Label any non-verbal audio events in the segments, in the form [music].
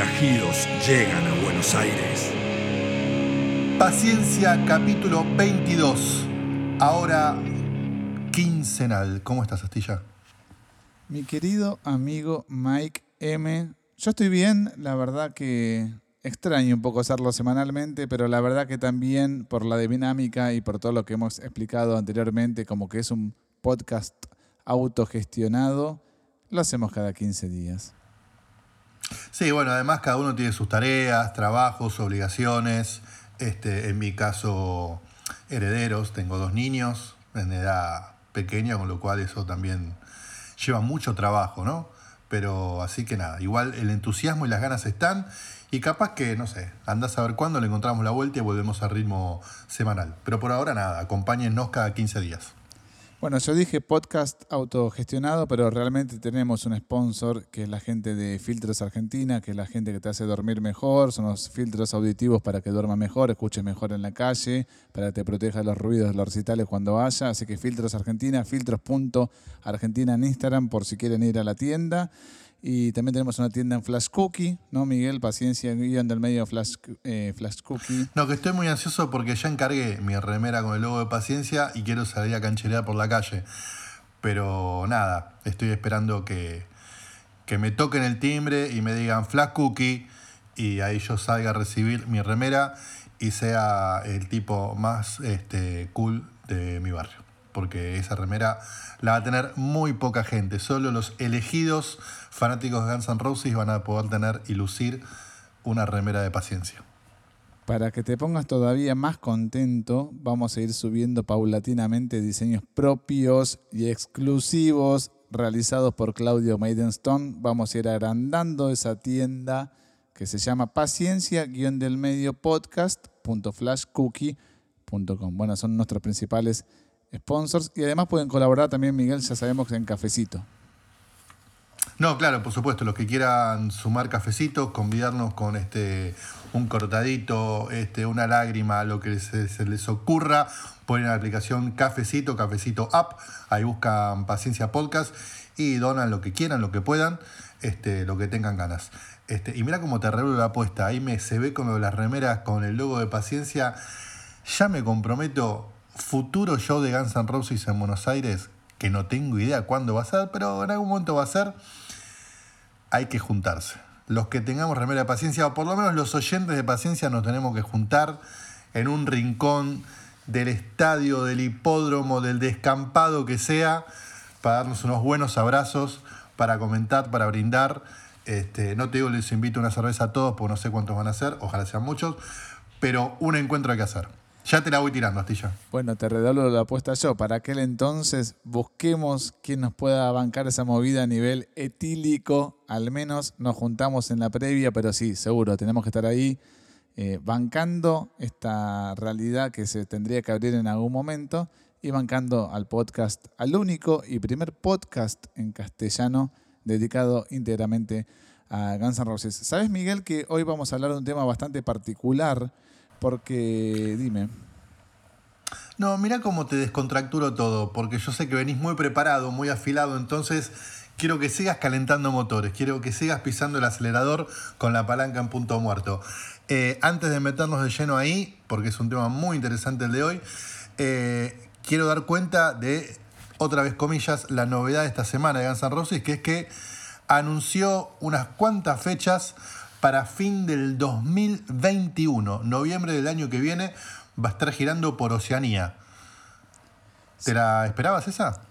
Forajidos llegan a Buenos Aires. Paciencia, capítulo 22. Ahora quincenal. ¿Cómo estás, Astilla? Mi querido amigo Mike M. Yo estoy bien, la verdad que extraño un poco hacerlo semanalmente, pero la verdad que también por la dinámica y por todo lo que hemos explicado anteriormente, como que es un podcast autogestionado, lo hacemos cada 15 días. Sí, bueno, además cada uno tiene sus tareas, trabajos, obligaciones. Este, en mi caso, herederos. Tengo dos niños en edad pequeña, con lo cual eso también lleva mucho trabajo, ¿no? Pero así que nada, igual el entusiasmo y las ganas están. Y capaz que, no sé, andás a ver cuándo le encontramos la vuelta y volvemos al ritmo semanal. Pero por ahora nada, acompáñennos cada 15 días. Bueno, yo dije podcast autogestionado, pero realmente tenemos un sponsor que es la gente de Filtros Argentina, que es la gente que te hace dormir mejor, son los filtros auditivos para que duerma mejor, escuches mejor en la calle, para que te proteja los ruidos los recitales cuando vaya. Así que Filtros Argentina, filtros.argentina en Instagram por si quieren ir a la tienda. Y también tenemos una tienda en Flash Cookie, ¿no, Miguel? Paciencia, guion del medio Flash, eh, Flash Cookie. No, que estoy muy ansioso porque ya encargué mi remera con el logo de Paciencia y quiero salir a cancherear por la calle. Pero nada, estoy esperando que, que me toquen el timbre y me digan Flash Cookie y ahí yo salga a recibir mi remera y sea el tipo más este, cool de mi barrio. Porque esa remera la va a tener muy poca gente, solo los elegidos fanáticos de Guns Roses van a poder tener y lucir una remera de paciencia. Para que te pongas todavía más contento, vamos a ir subiendo paulatinamente diseños propios y exclusivos realizados por Claudio Maidenstone. Vamos a ir agrandando esa tienda que se llama paciencia-del medio podcast.flashcookie.com. Bueno, son nuestros principales sponsors y además pueden colaborar también, Miguel, ya sabemos, en Cafecito. No, claro, por supuesto, los que quieran sumar cafecitos, convidarnos con este un cortadito, este, una lágrima, lo que se, les ocurra, ponen la aplicación Cafecito, Cafecito App, ahí buscan Paciencia Podcast y donan lo que quieran, lo que puedan, este, lo que tengan ganas. Este, y mira cómo te revelo la apuesta, ahí me se ve con las remeras con el logo de Paciencia, ya me comprometo, futuro show de Guns N' Roses en Buenos Aires, que no tengo idea cuándo va a ser, pero en algún momento va a ser hay que juntarse. Los que tengamos remera de paciencia, o por lo menos los oyentes de paciencia, nos tenemos que juntar en un rincón del estadio, del hipódromo, del descampado que sea, para darnos unos buenos abrazos, para comentar, para brindar. Este, no te digo, les invito a una cerveza a todos, porque no sé cuántos van a ser, ojalá sean muchos, pero un encuentro hay que hacer. Ya te la voy tirando, Astilla. Bueno, te redoblo la apuesta yo. Para aquel entonces busquemos quien nos pueda bancar esa movida a nivel etílico. Al menos nos juntamos en la previa, pero sí, seguro, tenemos que estar ahí eh, bancando esta realidad que se tendría que abrir en algún momento y bancando al podcast, al único y primer podcast en castellano dedicado íntegramente a Guns N' Roses. ¿Sabes, Miguel, que hoy vamos a hablar de un tema bastante particular? Porque, dime. No, mira cómo te descontracturo todo, porque yo sé que venís muy preparado, muy afilado, entonces quiero que sigas calentando motores, quiero que sigas pisando el acelerador con la palanca en punto muerto. Eh, antes de meternos de lleno ahí, porque es un tema muy interesante el de hoy, eh, quiero dar cuenta de, otra vez comillas, la novedad de esta semana de Guns N' que es que anunció unas cuantas fechas para fin del 2021. Noviembre del año que viene va a estar girando por Oceanía. ¿Te la esperabas esa?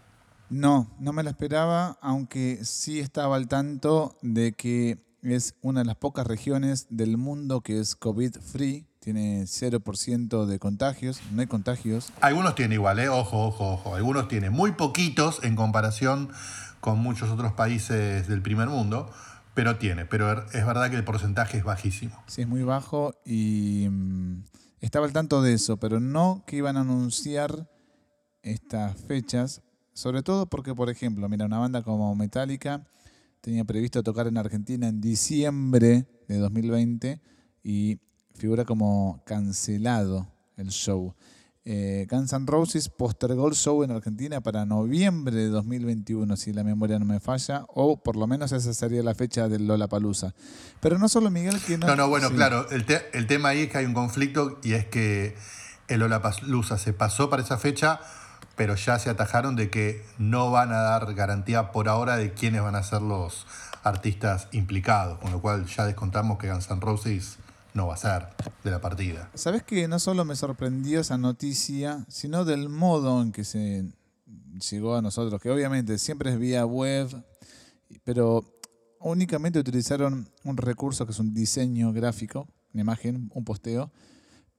No, no me la esperaba, aunque sí estaba al tanto de que es una de las pocas regiones del mundo que es COVID-free, tiene 0% de contagios, no hay contagios. Algunos tienen igual, ¿eh? ojo, ojo, ojo. Algunos tienen muy poquitos en comparación con muchos otros países del primer mundo, pero tiene. Pero es verdad que el porcentaje es bajísimo. Sí, es muy bajo y mm, estaba al tanto de eso, pero no que iban a anunciar estas fechas, sobre todo porque, por ejemplo, mira, una banda como Metallica tenía previsto tocar en Argentina en diciembre de 2020 y figura como cancelado el show. Eh, Guns N' Roses postergó el show en Argentina para noviembre de 2021, si la memoria no me falla, o por lo menos esa sería la fecha del Lollapalooza. Pero no solo Miguel que no... No, no, bueno, claro, el, el tema ahí es que hay un conflicto y es que el Lollapalooza se pasó para esa fecha, pero ya se atajaron de que no van a dar garantía por ahora de quiénes van a ser los artistas implicados, con lo cual ya descontamos que Guns N' Roses no va a ser de la partida. Sabes que no solo me sorprendió esa noticia, sino del modo en que se llegó a nosotros, que obviamente siempre es vía web, pero únicamente utilizaron un recurso que es un diseño gráfico, una imagen, un posteo,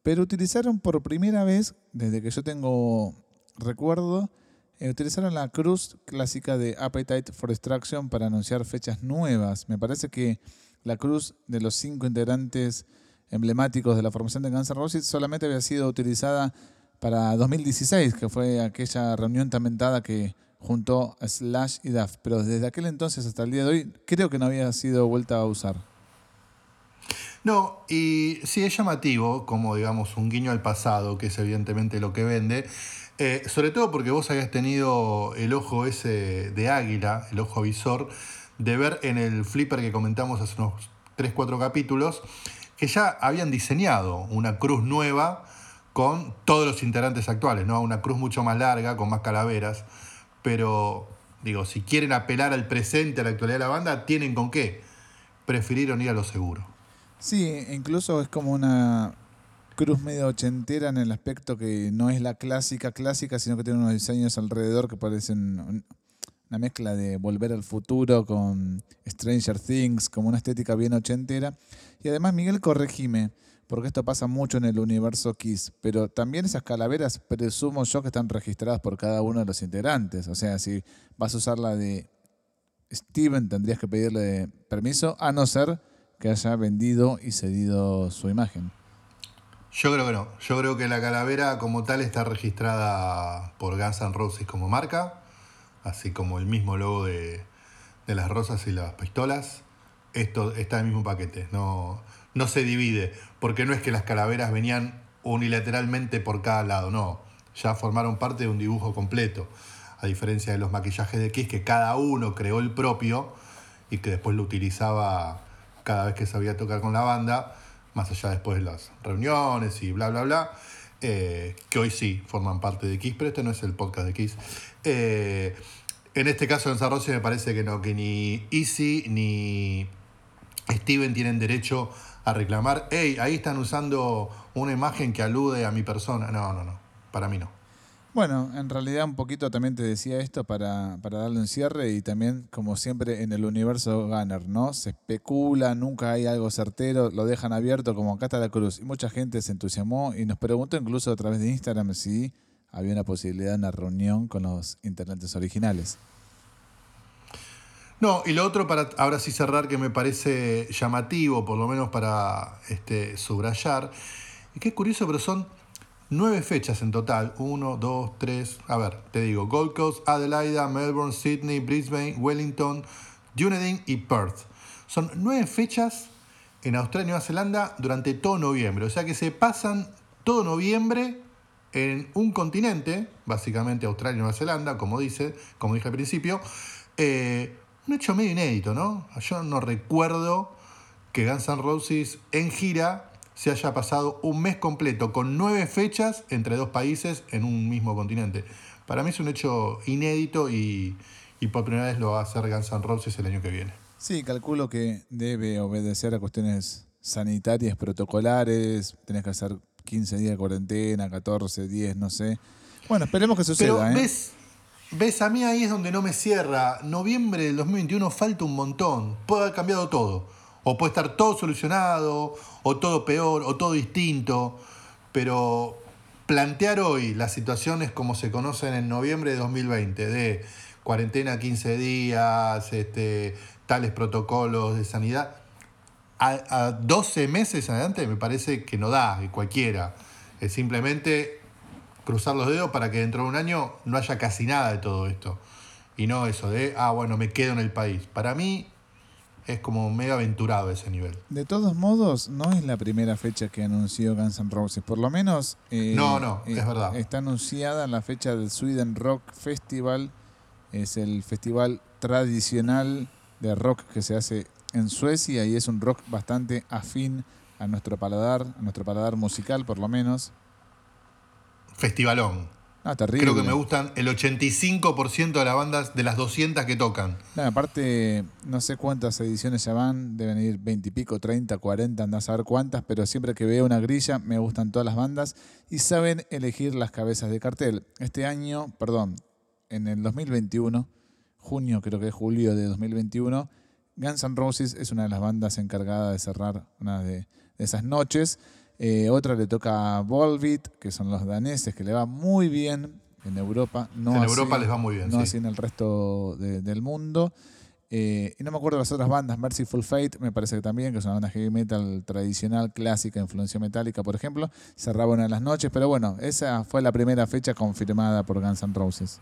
pero utilizaron por primera vez, desde que yo tengo recuerdo, eh, utilizaron la cruz clásica de Appetite for Destruction para anunciar fechas nuevas. Me parece que la cruz de los cinco integrantes emblemáticos de la formación de Guns N' Roses solamente había sido utilizada para 2016, que fue aquella reunión tan mentada que juntó Slash y Duff. Pero desde aquel entonces hasta el día de hoy creo que no había sido vuelta a usar. No, y sí es llamativo, como digamos un guiño al pasado, que es evidentemente lo que vende, eh, sobre todo porque vos habías tenido el ojo ese de águila, el ojo visor, de ver en el flipper que comentamos hace unos 3-4 capítulos, que ya habían diseñado una cruz nueva con todos los integrantes actuales, ¿no? Una cruz mucho más larga, con más calaveras. Pero, digo, si quieren apelar al presente, a la actualidad de la banda, tienen con qué. Prefirieron ir a lo seguro. Sí, incluso es como una cruz medio ochentera en el aspecto que no es la clásica clásica, sino que tiene unos diseños alrededor que parecen una mezcla de Volver al Futuro con Stranger Things, como una estética bien ochentera. Y además, Miguel, corregime, porque esto pasa mucho en el universo Kiss, pero también esas calaveras presumo yo que están registradas por cada uno de los integrantes. O sea, si vas a usar la de Steven, tendrías que pedirle permiso, a no ser que haya vendido y cedido su imagen. Yo creo que no. Yo creo que la calavera como tal está registrada por Guns N' Roses como marca así como el mismo logo de, las rosas y las pistolas. Esto está en el mismo paquete, no, no se divide, porque no es que las calaveras venían unilateralmente por cada lado, no, ya formaron parte de un dibujo completo, a diferencia de los maquillajes de Kiss, que cada uno creó el propio y que después lo utilizaba cada vez que sabía tocar con la banda, más allá después de las reuniones y bla, bla, bla. Eh, que hoy sí forman parte de Kiss, pero este no es el podcast de Kiss. Eh, en este caso en San me parece que no, que ni Easy ni Steven tienen derecho a reclamar, hey, ahí están usando una imagen que alude a mi persona. No, no, no, para mí no. Bueno, en realidad un poquito también te decía esto para, para darle un cierre y también como siempre en el universo Gunner, ¿no? Se especula, nunca hay algo certero, lo dejan abierto como acá está la cruz. Y mucha gente se entusiasmó y nos preguntó incluso a través de Instagram si había una posibilidad de una reunión con los intendentes originales. No, y lo otro para ahora sí cerrar que me parece llamativo, por lo menos para este, subrayar, y es curioso, pero son Nueve fechas en total. Uno, dos, tres. A ver, te digo. Gold Coast, Adelaida, Melbourne, Sydney, Brisbane, Wellington, Dunedin y Perth. Son nueve fechas en Australia y Nueva Zelanda durante todo noviembre. O sea que se pasan todo noviembre en un continente, básicamente Australia y Nueva Zelanda, como dice, como dije al principio. Eh, un hecho medio inédito, ¿no? Yo no recuerdo que Guns N' Roses en gira se haya pasado un mes completo con nueve fechas entre dos países en un mismo continente. Para mí es un hecho inédito y, por primera vez lo va a hacer Guns N' Roses el año que viene. Sí, calculo que debe obedecer a cuestiones sanitarias, protocolares, tenés que hacer 15 días de cuarentena, 14, 10, no sé. Bueno, esperemos que suceda. Pero ¿eh? ves, ves, a mí ahí es donde no me cierra. Noviembre del 2021 falta un montón. Puede haber cambiado todo O puede estar todo solucionado, o todo peor, o todo distinto, pero plantear hoy las situaciones como se conocen en noviembre de 2020, de cuarentena 15 días, este, tales protocolos de sanidad, a, 12 meses adelante me parece que no da, cualquiera. Es simplemente cruzar los dedos para que dentro de un año no haya casi nada de todo esto. Y no eso de, ah, bueno, me quedo en el país. Para mí es como medio aventurado ese nivel. De todos modos, no es la primera fecha que anunció Guns N' Roses. Por lo menos. Eh, no, no, es eh, verdad. Está anunciada la fecha del Sweden Rock Festival. Es el festival tradicional de rock que se hace en Suecia y es un rock bastante afín a nuestro paladar, a nuestro paladar musical por lo menos. Festivalón. Ah, terrible. Creo que me gustan el 85% de las bandas de las 200 que tocan. aparte, no sé cuántas ediciones ya van, deben ir 20 y pico, 30, 40, andás a ver cuántas, pero siempre que veo una grilla me gustan todas las bandas y saben elegir las cabezas de cartel. Este año, perdón, en el 2021, junio creo que es julio de 2021, Guns N' Roses es una de las bandas encargadas de cerrar una de, esas noches. Eh, otra le toca a Volbeat, que son los daneses, que le va muy bien en Europa. No en Europa les va muy bien. No así en el resto del mundo. Eh, y no me acuerdo las otras bandas, Merciful Fate, me parece que también, que es una banda heavy metal tradicional, clásica, influencia metálica, por ejemplo, cerraba una de las noches, pero bueno, esa fue la primera fecha confirmada por Guns N' Roses.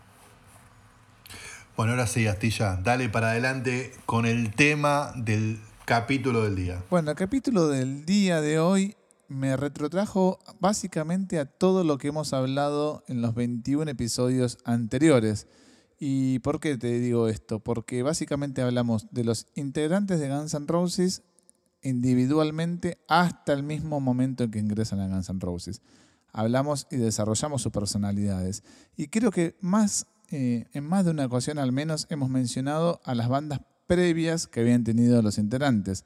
Bueno, ahora sí, Astilla, dale para adelante con el tema del capítulo del día. Bueno, el capítulo del día de hoy me retrotrajo básicamente a todo lo que hemos hablado en los 21 episodios anteriores. ¿Y por qué te digo esto? Porque básicamente hablamos de los integrantes de Guns N' Roses individualmente hasta el mismo momento en que ingresan a Guns N' Roses. Hablamos y desarrollamos sus personalidades. Y creo que más eh, en más de una ocasión al menos hemos mencionado a las bandas previas que habían tenido los integrantes.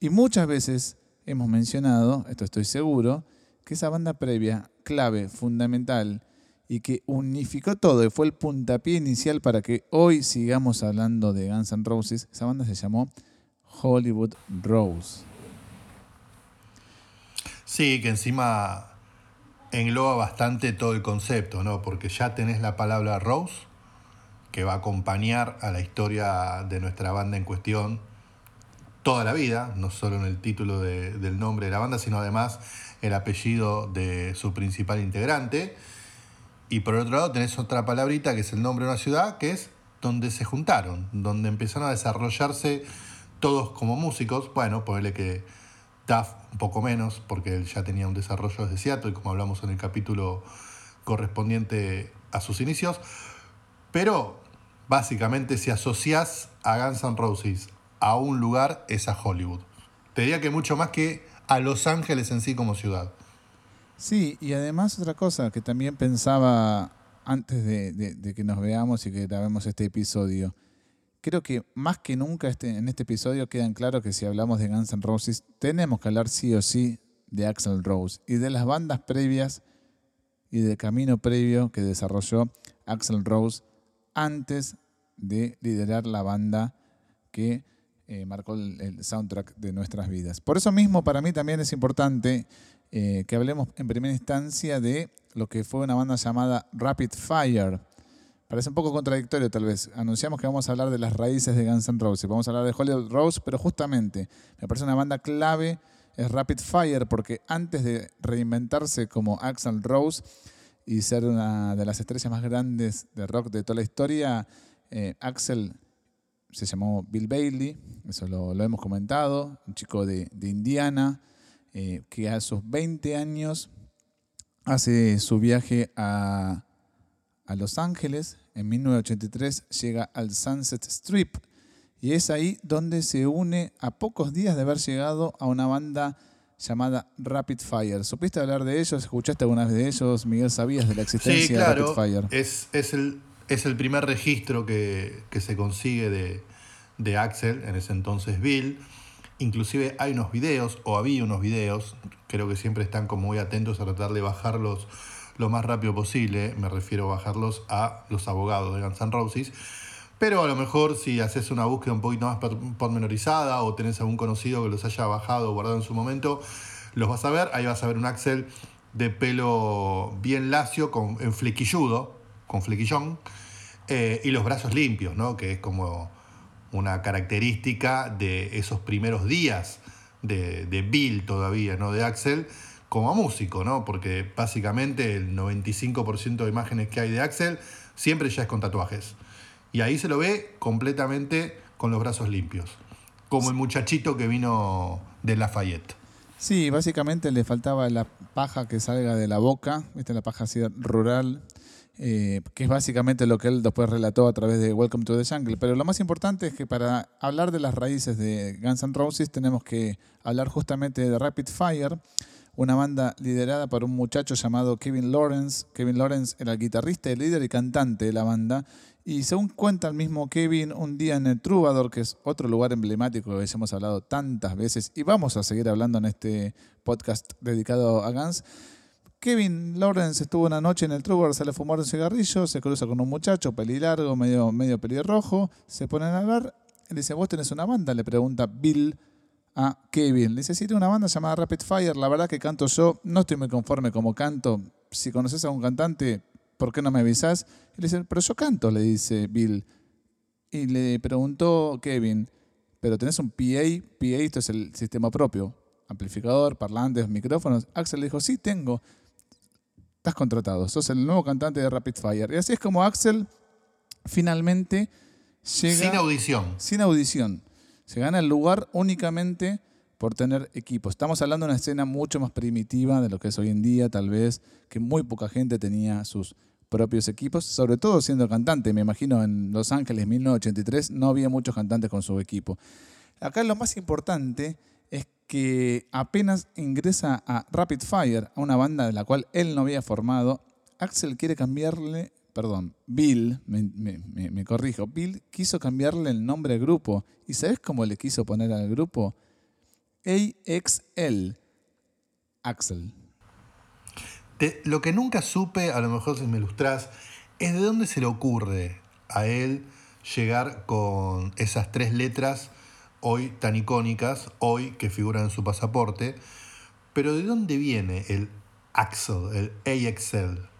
Y muchas veces hemos mencionado, esto estoy seguro, que esa banda previa, clave, fundamental, y que unificó todo y fue el puntapié inicial para que hoy sigamos hablando de Guns N' Roses, esa banda se llamó Hollywood Rose. Sí, que encima engloba bastante todo el concepto, ¿no? Porque ya tenés la palabra Rose, que va a acompañar a la historia de nuestra banda en cuestión toda la vida, no solo en el título del nombre de la banda, sino además el apellido de su principal integrante. Y por otro lado tenés otra palabrita que es el nombre de una ciudad, que es donde se juntaron, donde empezaron a desarrollarse todos como músicos. Bueno, ponele que Duff un poco menos, porque él ya tenía un desarrollo desde Seattle, como hablamos en el capítulo correspondiente a sus inicios. Pero básicamente si asocias a Guns N' Roses a un lugar es a Hollywood. Te diría que mucho más que a Los Ángeles en sí como ciudad. Sí, y además otra cosa que también pensaba antes de, de que nos veamos y que grabemos este episodio creo que más que nunca este, en este episodio quedan claro que si hablamos de Guns N' Roses, tenemos que hablar sí o sí de Axel Rose y de las bandas previas y del camino previo que desarrolló Axel Rose antes de liderar la banda que eh, marcó el, soundtrack de nuestras vidas. Por eso mismo, para mí también es importante eh, que hablemos en primera instancia de lo que fue una banda llamada Rapid Fire Parece un poco contradictorio tal vez. Anunciamos que vamos a hablar de las raíces de Guns N' Roses. Vamos a hablar de Hollywood Rose, pero justamente me parece una banda clave es Rapid Fire porque antes de reinventarse como Axel Rose y ser una de las estrellas más grandes de rock de toda la historia, eh, Axel se llamó Bill Bailey, eso lo, hemos comentado, un chico de, Indiana eh, que a sus 20 años hace su viaje a, a Los Ángeles en 1983 llega al Sunset Strip y es ahí donde se une a pocos días de haber llegado a una banda llamada Rapid Fire. ¿Supiste hablar de ellos? ¿Escuchaste alguna vez de ellos? Miguel, ¿sabías de la existencia de Rapid Fire? Es, es, el, es el primer registro que, se consigue de, de Axel, en ese entonces Bill. Inclusive hay unos videos, o había unos videos, creo que siempre están como muy atentos a tratar de bajarlos lo más rápido posible, me refiero a bajarlos a los abogados de Guns N' Roses, Pero a lo mejor si haces una búsqueda un poquito más pormenorizada o tenés algún conocido que los haya bajado o guardado en su momento, los vas a ver. Ahí vas a ver un Axel de pelo bien lacio, con, en flequilludo, con flequillón, eh, y los brazos limpios, ¿no? que es como una característica de esos primeros días de, de Bill todavía, ¿no? de Axel, como músico, ¿no? porque básicamente el 95% de imágenes que hay de Axel siempre ya es con tatuajes. Y ahí se lo ve completamente con los brazos limpios, como el muchachito que vino de Lafayette. Sí, básicamente le faltaba la paja que salga de la boca, ¿viste? la paja así rural, eh, que es básicamente lo que él después relató a través de Welcome to the Jungle. Pero lo más importante es que para hablar de las raíces de Guns N' Roses tenemos que hablar justamente de Rapid Fire, una banda liderada por un muchacho llamado Kevin Lawrence. Kevin Lawrence era el guitarrista, el líder y cantante de la banda. Y según cuenta el mismo Kevin, un día en el Troubadour, que es otro lugar emblemático que hemos hablado tantas veces y vamos a seguir hablando en este podcast dedicado a Guns, Kevin Lawrence estuvo una noche en el Troubadour, sale fumar un cigarrillo, se cruza con un muchacho, pelilargo, medio, medio pelirrojo, se ponen a hablar, le dice, ¿vos tenés una banda? Le pregunta Bill a Kevin. Dice, sí, tengo una banda llamada Rapid Fire, la verdad que canto yo, no estoy muy conforme como canto, si conoces a un cantante, ¿por qué no me avisás? Y le dice, pero yo canto, le dice Bill. Y le preguntó Kevin, pero tenés un PA, PA esto es el sistema propio, amplificador, parlantes, micrófonos. Axel le dijo, sí, tengo. Estás contratado, sos el nuevo cantante de Rapid Fire. Y así es como Axel finalmente llega... Sin audición. Sin audición. Se gana el lugar únicamente por tener equipo. Estamos hablando de una escena mucho más primitiva de lo que es hoy en día, tal vez, que muy poca gente tenía sus propios equipos, sobre todo siendo cantante. Me imagino en Los Ángeles 1983 no había muchos cantantes con su equipo. Acá lo más importante es que apenas ingresa a Rapid Fire, a una banda de la cual él no había formado, Axel quiere cambiarle, perdón, Bill, me, corrijo, Bill quiso cambiarle el nombre al grupo. ¿Y sabes cómo le quiso poner al grupo? AXL, Axel lo que nunca supe, a lo mejor si me ilustras, es de dónde se le ocurre a él llegar con esas tres letras hoy tan icónicas, hoy que figuran en su pasaporte, pero de dónde viene el Axel, el AXL.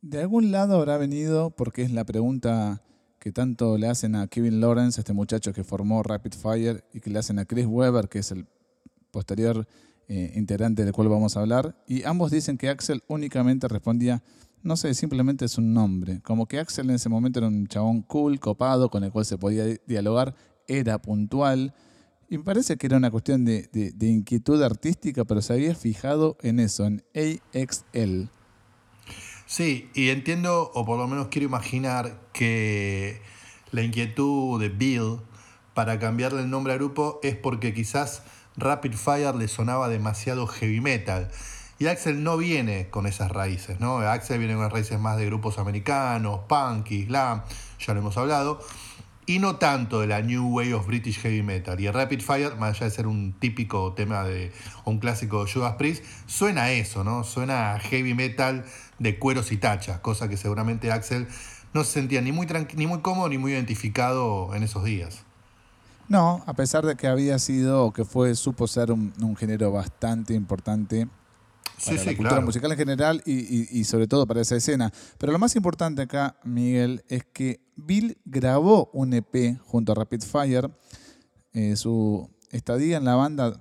De algún lado habrá venido, porque es la pregunta que tanto le hacen a Kevin Lawrence, este muchacho que formó Rapid Fire, y que le hacen a Chris Weber, que es el posterior eh, integrante del cual vamos a hablar, y ambos dicen que Axel únicamente respondía, no sé, simplemente es un nombre. Como que Axel en ese momento era un chabón cool, copado, con el cual se podía dialogar, era puntual. Y me parece que era una cuestión de, inquietud artística, pero se había fijado en eso, en AXL. Sí, y entiendo, o por lo menos quiero imaginar, que la inquietud de Bill para cambiarle el nombre al grupo es porque quizás Rapid Fire le sonaba demasiado heavy metal. Y Axel no viene con esas raíces, ¿no? Axel viene con las raíces más de grupos americanos, punk, islam, ya lo hemos hablado, y no tanto de la New Way of British Heavy Metal. Y Rapid Fire, más allá de ser un típico tema de un clásico de Judas Priest, suena a eso, ¿no? Suena a heavy metal de cueros y tachas, cosa que seguramente Axel no se sentía ni muy, ni muy cómodo ni muy identificado en esos días. No, a pesar de que había sido o que fue, supo ser un, género bastante importante para la cultura musical en general y, sobre todo para esa escena. Pero lo más importante acá, Miguel, es que Bill grabó un EP junto a Rapid Fire. Eh, su estadía en la banda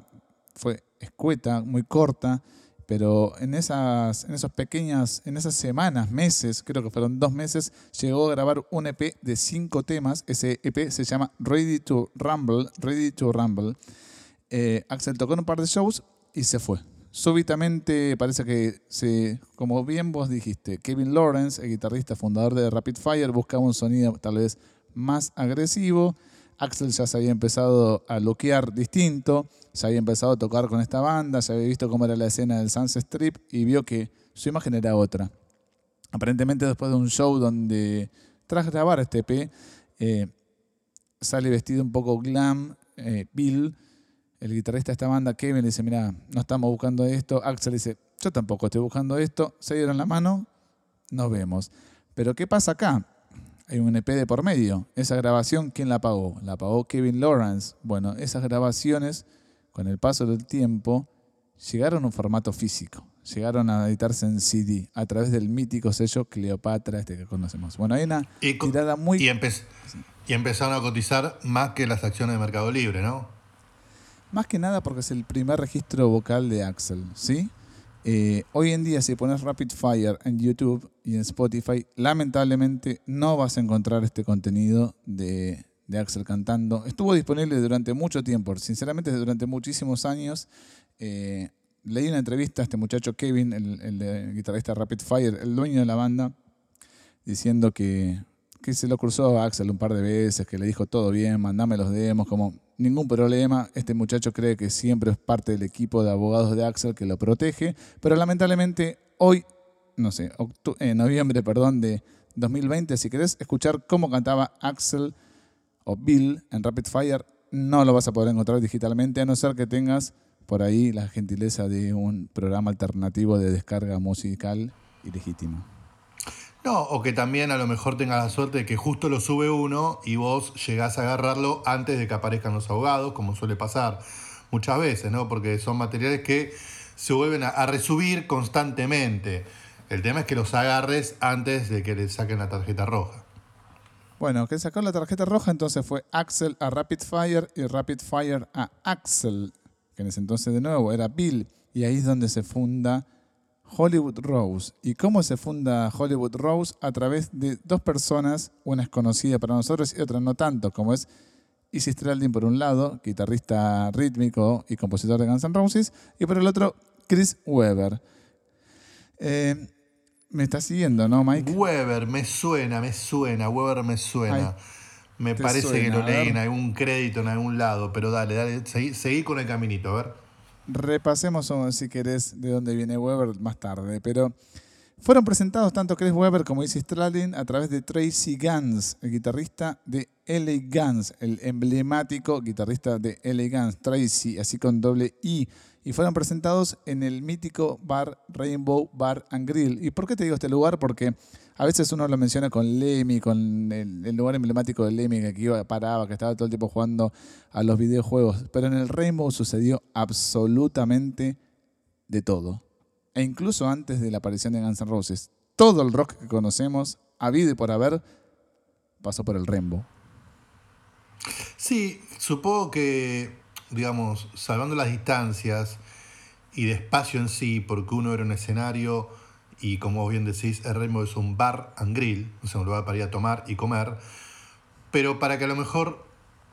fue escueta, muy corta pero en esas, en esas pequeñas, en esas semanas, meses, creo que fueron dos meses, llegó a grabar un EP de cinco temas. Ese EP se llama Ready to Rumble. Ready to Rumble. Eh, tocó un par de shows y se fue. Súbitamente parece que, se, como bien vos dijiste, Kevin Lawrence, el guitarrista fundador de Rapid Fire, buscaba un sonido tal vez más agresivo Axel ya se había empezado a loquear distinto, se había empezado a tocar con esta banda, se había visto cómo era la escena del Sunset Strip y vio que su imagen era otra. Aparentemente después de un show donde, tras grabar este EP, eh, sale vestido un poco glam, eh, Bill, el guitarrista de esta banda, Kevin, le dice, mira, no estamos buscando esto. Axel dice, yo tampoco estoy buscando esto. Se dieron la mano, nos vemos. Pero ¿qué pasa acá? Hay un EP de por medio. Esa grabación, ¿quién la pagó? La pagó Kevin Lawrence. Bueno, esas grabaciones, con el paso del tiempo, llegaron a un formato físico. Llegaron a editarse en CD a través del mítico sello Cleopatra, este que conocemos. Bueno, hay una Y, tirada muy. y, empe- y empezaron a cotizar más que las acciones de Mercado Libre, ¿no? Más que nada porque es el primer registro vocal de Axel, ¿sí? Eh, hoy en día, si pones Rapid Fire en YouTube y en Spotify, lamentablemente no vas a encontrar este contenido de, Axel cantando. Estuvo disponible durante mucho tiempo, sinceramente durante muchísimos años. Eh, leí una entrevista a este muchacho Kevin, el, el de- guitarrista Rapid Fire, el dueño de la banda, diciendo que, que se lo cruzó a Axel un par de veces, que le dijo todo bien, mandame los demos, como ningún problema. Este muchacho cree que siempre es parte del equipo de abogados de Axel que lo protege, pero lamentablemente hoy, no sé, en noviembre, perdón, de 2020, si querés escuchar cómo cantaba Axel o Bill en Rapid Fire, no lo vas a poder encontrar digitalmente, a no ser que tengas por ahí la gentileza de un programa alternativo de descarga musical ilegítimo. No, o que también a lo mejor tengas la suerte de que justo lo sube uno y vos llegás a agarrarlo antes de que aparezcan los abogados, como suele pasar muchas veces, ¿no? Porque son materiales que se vuelven a, a resubir constantemente. El tema es que los agarres antes de que le saquen la tarjeta roja. Bueno, que sacó la tarjeta roja, entonces fue Axel a Rapid Fire y Rapid Fire a Axel, que en ese entonces de nuevo era Bill. Y ahí es donde se funda Hollywood Rose. ¿Y cómo se funda Hollywood Rose? A través de dos personas, una es conocida para nosotros y otra no tanto, como es Izzy Stradlin por un lado, guitarrista rítmico y compositor de Guns N' Roses, y por el otro Chris Webber. Eh, me está siguiendo, ¿no, Mike? Weber, me suena, me suena, Weber me suena. Ay, me parece que lo leí en algún crédito en algún lado, pero dale, dale, seguí, seguí con el caminito, a ver. Repasemos, si querés, de dónde viene Weber más tarde. Pero fueron presentados tanto Chris Weber como Izzy Stradlin a través de Tracy Guns, el guitarrista de LA Guns, el emblemático guitarrista de LA Guns, Tracy, así con doble I. Y fueron presentados en el mítico bar Rainbow Bar and Grill. ¿Y por qué te digo este lugar? Porque a veces uno lo menciona con Lemmy, con el, lugar emblemático de Lemmy, que iba, paraba, que estaba todo el tiempo jugando a los videojuegos. Pero en el Rainbow sucedió absolutamente de todo. E incluso antes de la aparición de Guns N' Roses. Todo el rock que conocemos, habido y por haber, pasó por el Rainbow. Sí, supongo que, digamos, salvando las distancias y de espacio en sí, porque uno era un escenario y como bien decís, el Rainbow es un bar and grill, o sea, un lugar para ir a tomar y comer, pero para que a lo mejor,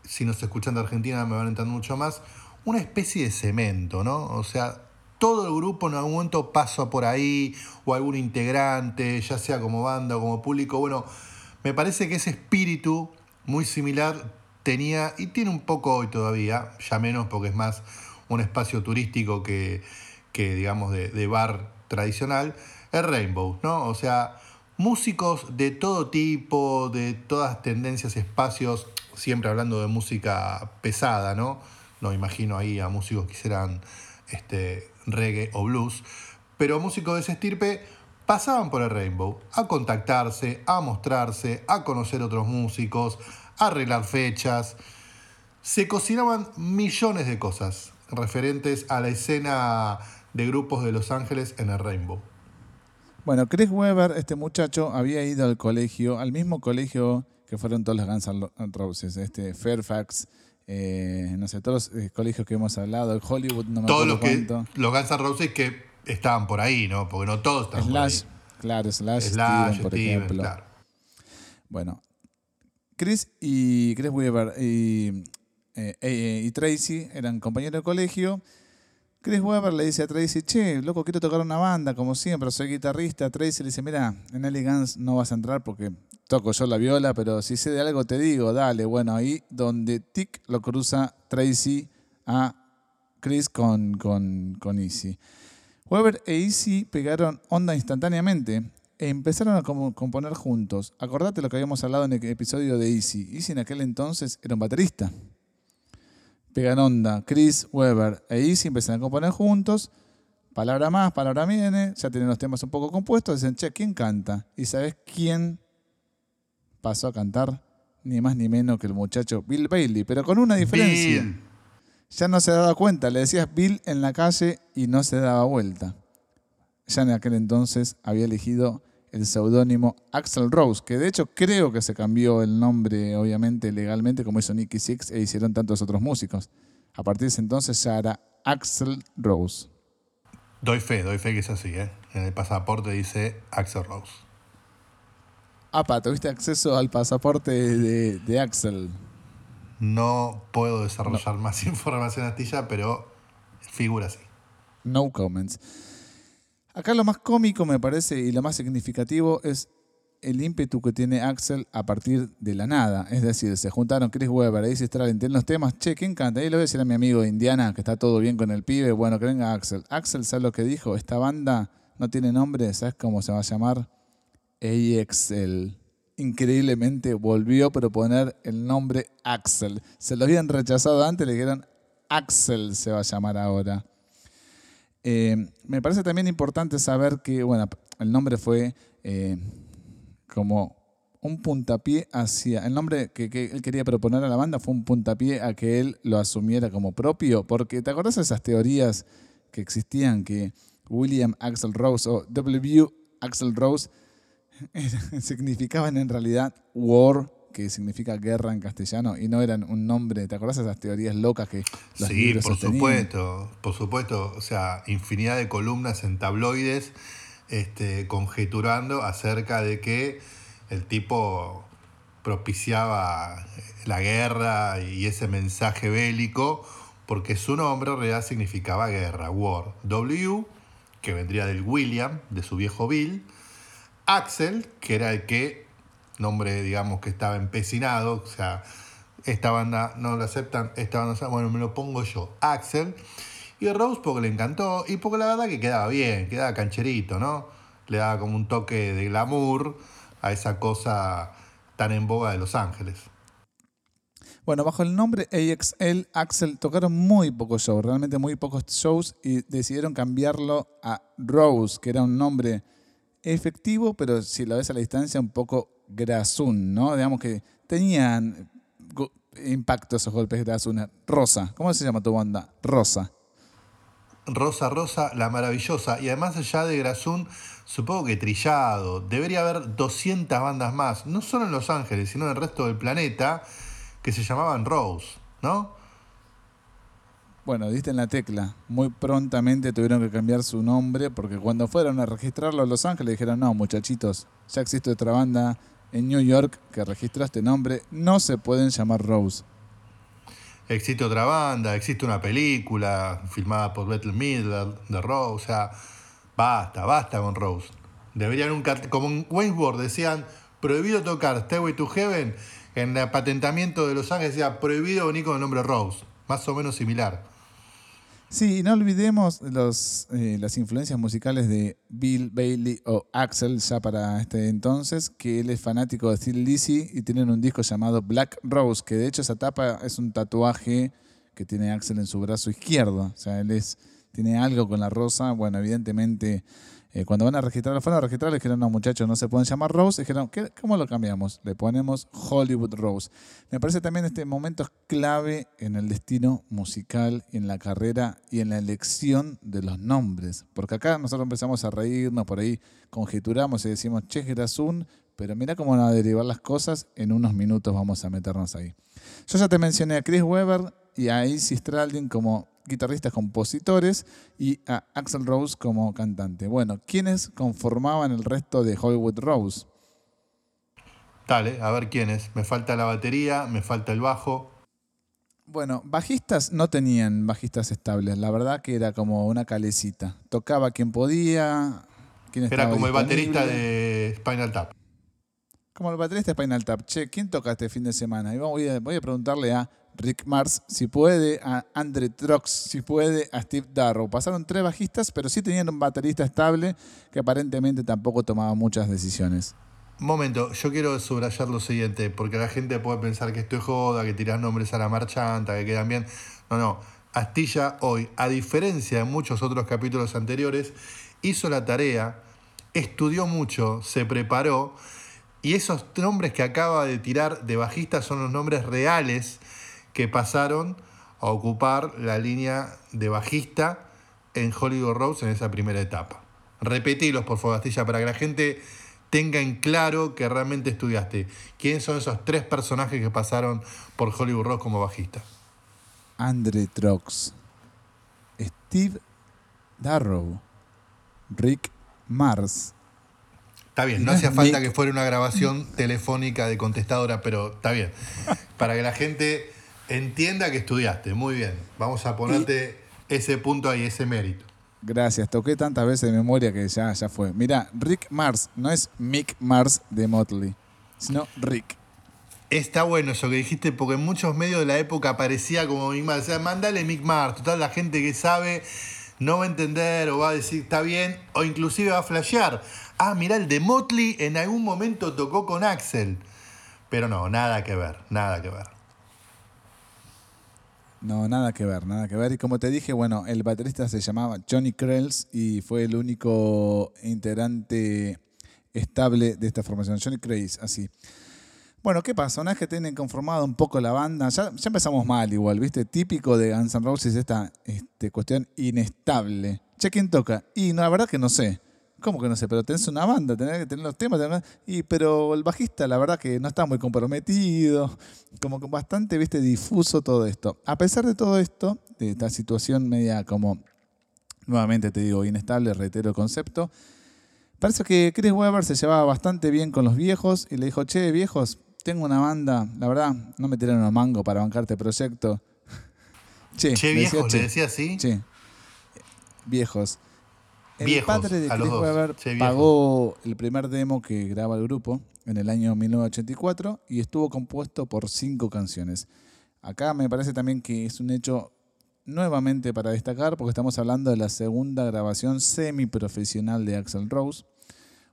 si nos escuchan de Argentina me van a entender mucho más, una especie de cemento, ¿no? O sea, todo el grupo en algún momento pasa por ahí, o algún integrante, ya sea como banda o como público, bueno, me parece que ese espíritu muy similar tenía y tiene un poco hoy todavía, ya menos porque es más un espacio turístico que, que digamos, de, de bar tradicional, el Rainbow, ¿no? O sea, músicos de todo tipo, de todas tendencias, espacios, siempre hablando de música pesada, ¿no? No imagino ahí a músicos que hicieran este, reggae o blues, pero músicos de ese estirpe pasaban por el Rainbow a contactarse, a mostrarse, a conocer otros músicos, a arreglar fechas. Se cocinaban millones de cosas referentes a la escena de grupos de Los Ángeles en el Rainbow. Bueno, Chris Webber, este muchacho, había ido al colegio, al mismo colegio que fueron todos los Guns N' Roses, este Fairfax, eh, no sé, todos los eh, colegios que hemos hablado, el Hollywood, no me Todos acuerdo los, que, cuánto. los Guns N' Roses que estaban por ahí, ¿no? Porque no todos estaban Slash, por claro, Slash, ahí. Slash, Steven, por Steven, ejemplo. claro. Bueno, Chris y Chris Weber y, eh, eh, y Tracy eran compañeros de colegio. Chris Weber le dice a Tracy, che, loco, quiero tocar una banda, como siempre, soy guitarrista. Tracy le dice, mira, en Elegance no vas a entrar porque toco yo la viola, pero si sé de algo te digo, dale. Bueno, ahí donde Tic lo cruza Tracy a Chris con, con, con Easy. Weber e Easy pegaron onda instantáneamente e empezaron a componer juntos. Acordate lo que habíamos hablado en el episodio de Easy. Easy en aquel entonces era un baterista. Pegan onda, Chris, Weber e Easy empiezan a componer juntos. Palabra más, palabra viene, ya tienen los temas un poco compuestos. Dicen, che, ¿quién canta? ¿Y sabes quién pasó a cantar ni más ni menos que el muchacho Bill Bailey, pero con una diferencia. Bill. Ya no se daba cuenta, le decías Bill en la calle y no se daba vuelta. Ya en aquel entonces había elegido el seudónimo Axel Rose, que de hecho creo que se cambió el nombre, obviamente, legalmente, como hizo Nicky Six e hicieron tantos otros músicos. A partir de ese entonces ya era Axel Rose. Doy fe, doy fe que es así, ¿eh? En el pasaporte dice Axel Rose. Apa, tuviste acceso al pasaporte de, de Axel. No puedo desarrollar más [laughs] información astilla, pero figura así. No comments. Acá lo más cómico me parece y lo más significativo es el ímpetu que tiene Axel a partir de la nada. Es decir, se juntaron Chris Webber, Daisy Stradlin, tienen los temas, che, ¿quién canta? Ahí lo voy a decir a mi amigo Indiana, que está todo bien con el pibe, bueno, que venga Axel. Axel, ¿sabes lo que dijo? Esta banda no tiene nombre, ¿sabes cómo se va a llamar? AXL. Increíblemente volvió a proponer el nombre Axel. Se lo habían rechazado antes, le dijeron Axel se va a llamar ahora. Eh, me parece también importante saber que, bueno, el nombre fue eh, como un puntapié hacia. El nombre que, que, él quería proponer a la banda fue un puntapié a que él lo asumiera como propio. Porque, ¿te acordás de esas teorías que existían que William Axel Rose o W. Axel Rose [laughs] significaban en realidad war, que significa guerra en castellano, y no eran un nombre. ¿Te acordás de esas teorías locas que los Sí, libros por sostenían? supuesto, por supuesto. O sea, infinidad de columnas en tabloides este, conjeturando acerca de que el tipo propiciaba la guerra y ese mensaje bélico, porque su nombre en realidad significaba guerra, war. W, que vendría del William, de su viejo Bill. Axel, que era el que, nombre digamos que estaba empecinado, o sea, esta banda no lo aceptan, esta banda, no- bueno, me lo pongo yo, Axel. Y Rose porque le encantó y porque la verdad que quedaba bien, quedaba cancherito, ¿no? Le daba como un toque de glamour a esa cosa tan en boga de Los Ángeles. Bueno, bajo el nombre AXL, Axel tocaron muy pocos shows, realmente muy pocos shows, y decidieron cambiarlo a Rose, que era un nombre efectivo, pero si lo ves a la distancia, un poco grasún, ¿no? Digamos que tenían impacto esos golpes grasunes. Rosa, ¿cómo se llama tu banda? Rosa. Rosa Rosa, la maravillosa. Y además allá de Grazún, supongo que trillado. Debería haber 200 bandas más, no solo en Los Ángeles, sino en el resto del planeta, que se llamaban Rose, ¿no? Bueno, diste en la tecla. Muy prontamente tuvieron que cambiar su nombre porque cuando fueron a registrarlo a Los Ángeles dijeron, no, muchachitos, ya existe otra banda en New York que registró este nombre, no se pueden llamar Rose. Existe otra banda, existe una película filmada por Bethel Midler de Rose, o sea, basta, basta con Rose. Deberían un como en Waynesburg decían, prohibido tocar Stairway to Heaven, en el patentamiento de Los Ángeles decía, prohibido venir con el nombre Rose, más o menos similar. Sí, y no olvidemos los, eh, las influencias musicales de Bill Bailey o Axel ya para este entonces, que él es fanático de Steel Lizzy y tienen un disco llamado Black Rose, que de hecho esa tapa es un tatuaje que tiene Axel en su brazo izquierdo. O sea, él es, tiene algo con la rosa. Bueno, evidentemente, eh, cuando van a registrar, fueron a registrar, le dijeron, no muchachos, no se pueden llamar Rose. Dijeron, ¿qué, ¿cómo lo cambiamos? Le ponemos Hollywood Rose. Me parece también este momento es clave en el destino musical, en la carrera y en la elección de los nombres. Porque acá nosotros empezamos a reírnos, por ahí conjeturamos y decimos, che, Gerazún, pero mira cómo van a derivar las cosas, en unos minutos vamos a meternos ahí. Yo ya te mencioné a Chris Webber y a Izzy Stradlin como guitarristas compositores y a Axel Rose como cantante. Bueno, ¿quiénes conformaban el resto de Hollywood Rose? Dale, a ver quién es. Me falta la batería, me falta el bajo. Bueno, bajistas no tenían bajistas estables, la verdad que era como una calecita. Tocaba quien podía, quien Era como el baterista de Spinal Tap. Como el baterista de Spinal Tap. Che, ¿quién toca este fin de semana? Y voy a, voy a preguntarle a Rick Mars si puede, a Andre Trox si puede, a Steve Darrow. Pasaron tres bajistas, pero sí tenían un baterista estable que aparentemente tampoco tomaba muchas decisiones. Momento, yo quiero subrayar lo siguiente, porque la gente puede pensar que esto es joda, que tirás nombres a la marchanta, que quedan bien. No, no. Astilla hoy, a diferencia de muchos otros capítulos anteriores, hizo la tarea, estudió mucho, se preparó Y esos nombres que acaba de tirar de bajista son los nombres reales que pasaron a ocupar la línea de bajista en Hollywood Rose en esa primera etapa. Repetilos, por favor, Astilla, para que la gente tenga en claro que realmente estudiaste. ¿Quiénes son esos tres personajes que pasaron por Hollywood Rose como bajista? Andre Trox, Steve Darrow, Rick Mars. Está bien, no hacía falta que fuera una grabación telefónica de contestadora, pero está bien. Para que la gente entienda que estudiaste. Muy bien. Vamos a ponerte ese punto ahí, ese mérito. Gracias, toqué tantas veces de memoria que ya, ya fue. Mira, Rick Mars, no es Mick Mars de Motley, sino Rick. Está bueno eso que dijiste, porque en muchos medios de la época aparecía como Mick Mars. O sea, mándale Mick Mars. Total, la gente que sabe no va a entender o va a decir está bien, o inclusive va a flashear. Ah, mira, el de Motley en algún momento tocó con Axel. Pero no, nada que ver, nada que ver. No, nada que ver, nada que ver. Y como te dije, bueno, el baterista se llamaba Johnny Krells y fue el único integrante estable de esta formación. Johnny Krells, así. Bueno, ¿qué pasa? Una que tienen conformado un poco la banda, ya, ya empezamos mal igual, ¿viste? Típico de Guns N' Roses esta este, cuestión inestable. Che, ¿quién toca? Y no, la verdad que no sé. ¿Cómo que no sé? Pero tenés una banda, tenés que tener los temas. y, pero el bajista, la verdad que no está muy comprometido. Como que bastante, viste, difuso todo esto. A pesar de todo esto, de esta situación media como, nuevamente te digo, inestable, reitero el concepto. Parece que Chris Weber se llevaba bastante bien con los viejos y le dijo, che, viejos, tengo una banda, la verdad, no me tiraron un mango para bancarte proyecto. [laughs] che, che viejos, le decía así. Che, viejos. El padre de Chris Weber pagó el primer demo que graba el grupo en el año 1984 y estuvo compuesto por cinco canciones. Acá me parece también que es un hecho nuevamente para destacar porque estamos hablando de la segunda grabación semiprofesional de Axel Rose,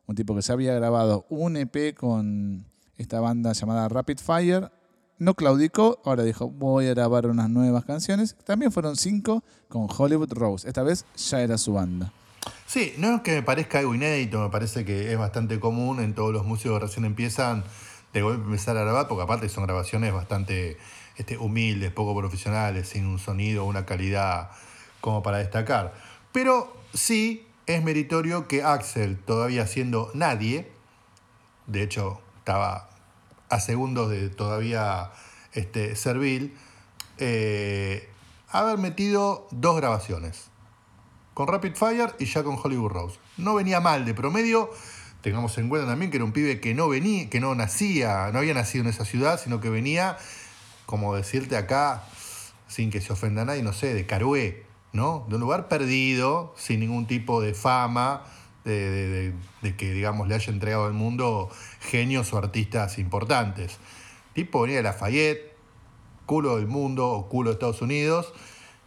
un tipo que ya había grabado un EP con esta banda llamada Rapid Fire. No claudicó, ahora dijo voy a grabar unas nuevas canciones. También fueron cinco con Hollywood Rose. Esta vez ya era su banda. Sí, no es que me parezca algo inédito, me parece que es bastante común en todos los músicos que recién empiezan de empezar a grabar, porque aparte son grabaciones bastante este, humildes, poco profesionales, sin un sonido, una calidad como para destacar. Pero sí es meritorio que Axel, todavía siendo nadie, de hecho estaba a segundos de todavía este, servil, eh, haber metido dos grabaciones con Rapid Fire y ya con Hollywood Rose. No venía mal de promedio. Tengamos en cuenta también que era un pibe que no venía, que no nacía, no había nacido en esa ciudad, sino que venía, como decirte acá, sin que se ofenda nadie, no sé, de Carué, ¿no? De un lugar perdido, sin ningún tipo de fama, de, que, digamos, le haya entregado al mundo genios o artistas importantes. Tipo venía de Lafayette, culo del mundo o culo de Estados Unidos,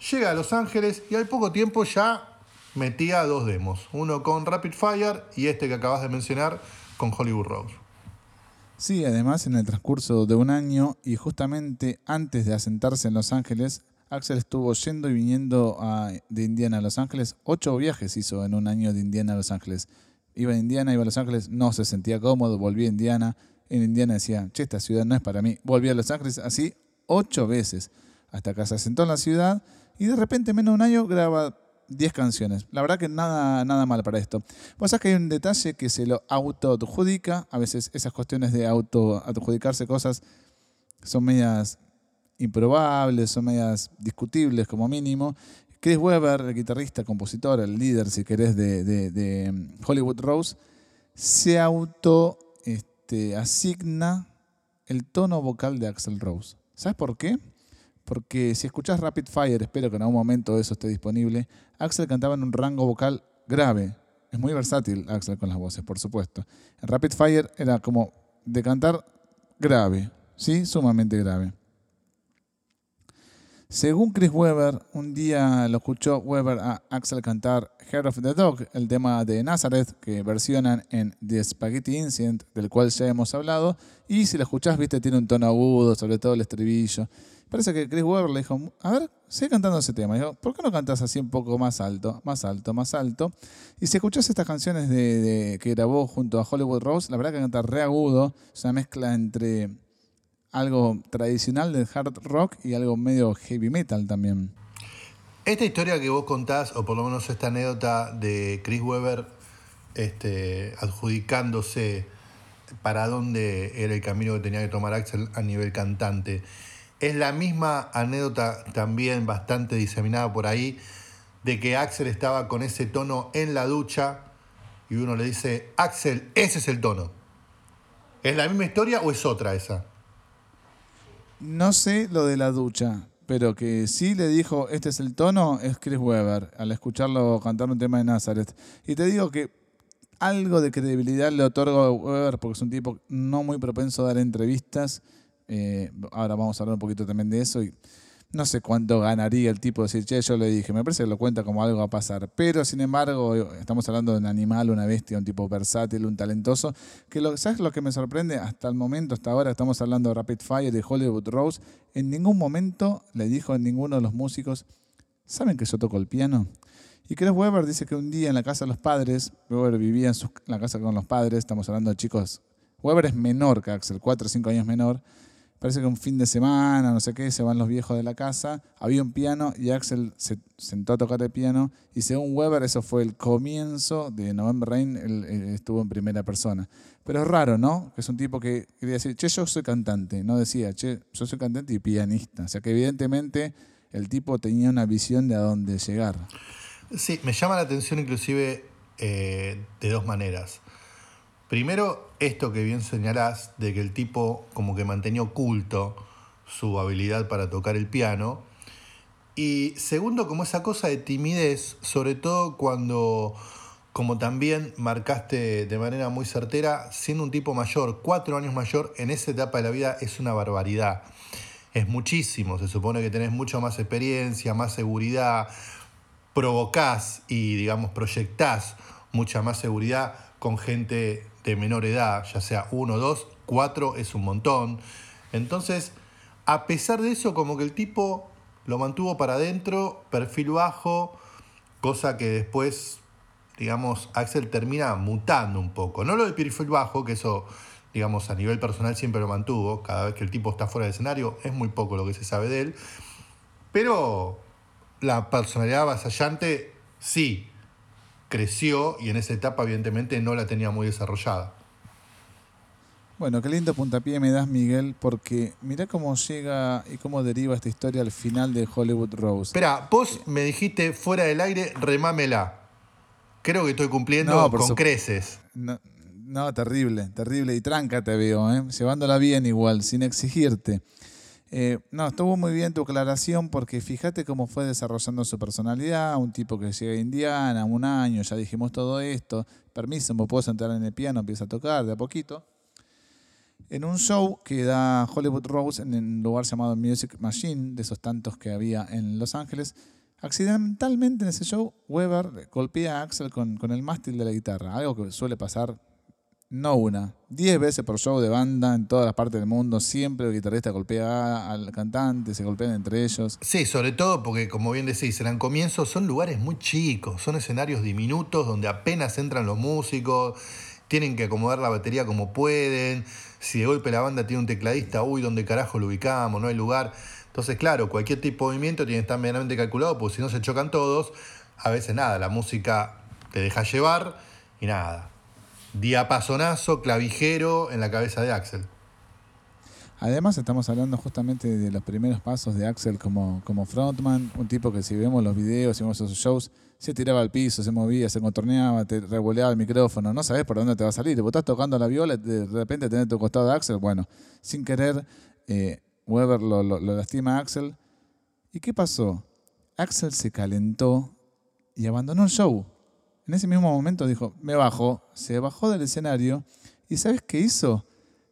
llega a Los Ángeles y al poco tiempo ya metía dos demos, uno con Rapid Fire y este que acabas de mencionar con Hollywood Rose. Sí, además en el transcurso de un año y justamente antes de asentarse en Los Ángeles, Axel estuvo yendo y viniendo de Indiana a Los Ángeles. Ocho viajes hizo en un año de Indiana a Los Ángeles. Iba a Indiana, iba a Los Ángeles, no se sentía cómodo, volvía a Indiana. En Indiana decía, che, esta ciudad no es para mí. Volvía a Los Ángeles así ocho veces, hasta que se asentó en la ciudad y de repente, menos de un año, graba 10 canciones. La verdad que nada, nada mal para esto. Vos sabés que hay un detalle que se lo auto-adjudica. A veces esas cuestiones de auto-adjudicarse cosas son medias improbables, son medias discutibles como mínimo. Chris Weber, el guitarrista, compositor, el líder, si querés, de, mm, Hollywood Rose, se auto este, asigna el tono vocal de Axel Rose. ¿Sabes por qué? Porque si escuchás Rapid Fire, espero que en algún momento eso esté disponible, Axel cantaba en un rango vocal grave. Es muy versátil Axel con las voces, por supuesto. Rapid Fire era como de cantar grave, ¿sí? Sumamente grave. Según Chris Weber, un día lo escuchó Weber a Axel cantar Heart of the Dog, el tema de Nazareth que versionan en The Spaghetti Incident, del cual ya hemos hablado. Y si lo escuchás, viste, tiene un tono agudo, sobre todo el estribillo. Parece que Chris Weber le dijo, a ver, sigue cantando ese tema. dijo, ¿por qué no cantas así un poco más alto, más alto, más alto? Y si escuchás estas canciones que grabó junto a Hollywood Rose, la verdad que canta re agudo, es una mezcla entre algo tradicional del hard rock y algo medio heavy metal también. Esta historia que vos contás, o por lo menos esta anécdota de Chris Weber este, adjudicándose para dónde era el camino que tenía que tomar Axel a nivel cantante, es la misma anécdota también bastante diseminada por ahí de que Axel estaba con ese tono en la ducha y uno le dice, Axel, ese es el tono. ¿Es la misma historia o es otra esa? No sé lo de la ducha, pero que sí le dijo, este es el tono, es Chris Weber, al escucharlo cantar un tema de Nazareth. Y te digo que algo de credibilidad le otorgo a Weber porque es un tipo no muy propenso a dar entrevistas eh, ahora vamos a hablar un poquito también de eso. Y no sé cuánto ganaría el tipo de decir, che, yo le dije, me parece que lo cuenta como algo a pasar. Pero sin embargo, estamos hablando de un animal, una bestia, un tipo versátil, un talentoso. Que ¿Sabes lo que me sorprende? Hasta el momento, hasta ahora, estamos hablando de Rapid Fire, de Hollywood Rose. En ningún momento le dijo a ninguno de los músicos, ¿saben que yo toco el piano? Y Chris Weber dice que un día en la casa de los padres, Weber vivía en, la casa con los padres, estamos hablando de chicos. Weber es menor que Axel, 4 o 5 años menor parece que un fin de semana, no sé qué, se van los viejos de la casa, había un piano y Axel se sentó a tocar el piano y según Weber eso fue el comienzo de November Rain, él, estuvo en primera persona. Pero es raro, ¿no? Que es un tipo que quería decir, che, yo soy cantante, no decía, che, yo soy cantante y pianista. O sea que evidentemente el tipo tenía una visión de a dónde llegar. Sí, me llama la atención inclusive eh, de dos maneras. Primero, esto que bien señalás, de que el tipo como que mantenía oculto su habilidad para tocar el piano. Y segundo, como esa cosa de timidez, sobre todo cuando, como también marcaste de manera muy certera, siendo un tipo mayor, cuatro años mayor, en esa etapa de la vida es una barbaridad. Es muchísimo, se supone que tenés mucha más experiencia, más seguridad, provocás y, digamos, proyectás mucha más seguridad con gente de menor edad, ya sea uno, dos, cuatro es un montón. Entonces, a pesar de eso, como que el tipo lo mantuvo para adentro, perfil bajo, cosa que después, digamos, Axel termina mutando un poco. No lo de perfil bajo, que eso, digamos, a nivel personal siempre lo mantuvo. Cada vez que el tipo está fuera del escenario, es muy poco lo que se sabe de él. Pero la personalidad avasallante, sí, creció y en esa etapa evidentemente no la tenía muy desarrollada. Bueno, qué lindo puntapié me das, Miguel, porque mira cómo llega y cómo deriva esta historia al final de Hollywood Rose. Espera, vos me dijiste fuera del aire, remámela. Creo que estoy cumpliendo con creces. No, terrible, terrible. Y tranca te veo, ¿eh? llevándola bien igual, sin exigirte. Eh, no, estuvo muy bien tu aclaración porque fíjate cómo fue desarrollando su personalidad, un tipo que llega a Indiana, un año, ya dijimos todo esto, permiso, me puedo sentar en el piano, empieza a tocar de a poquito. En un show que da Hollywood Rose en un lugar llamado Music Machine, de esos tantos que había en Los Ángeles, accidentalmente en ese show, Weber golpea a Axel con, con el mástil de la guitarra, algo que suele pasar no una, diez veces por show de banda en todas las partes del mundo. Siempre el guitarrista golpea al cantante, se golpean entre ellos. Sí, sobre todo porque, como bien decís, eran comienzos, son lugares muy chicos, son escenarios diminutos donde apenas entran los músicos, tienen que acomodar la batería como pueden. Si de golpe la banda tiene un tecladista, uy, ¿dónde carajo lo ubicamos? No hay lugar. Entonces, claro, cualquier tipo de movimiento tiene que estar medianamente calculado, porque si no se chocan todos, a veces nada, la música te deja llevar y nada, diapasonazo clavijero en la cabeza de Axel. Además estamos hablando justamente de los primeros pasos de Axel como, como frontman, un tipo que si vemos los videos, si vemos esos shows, se tiraba al piso, se movía, se contorneaba, te revoleaba el micrófono, no sabes por dónde te va a salir. Vos estás tocando la viola, de repente tenés tu costado de Axel, bueno, sin querer, eh, Weber lo, lastima a Axel. ¿Y qué pasó? Axel se calentó y abandonó el show. En ese mismo momento dijo, me bajo, se bajó del escenario y ¿sabes qué hizo?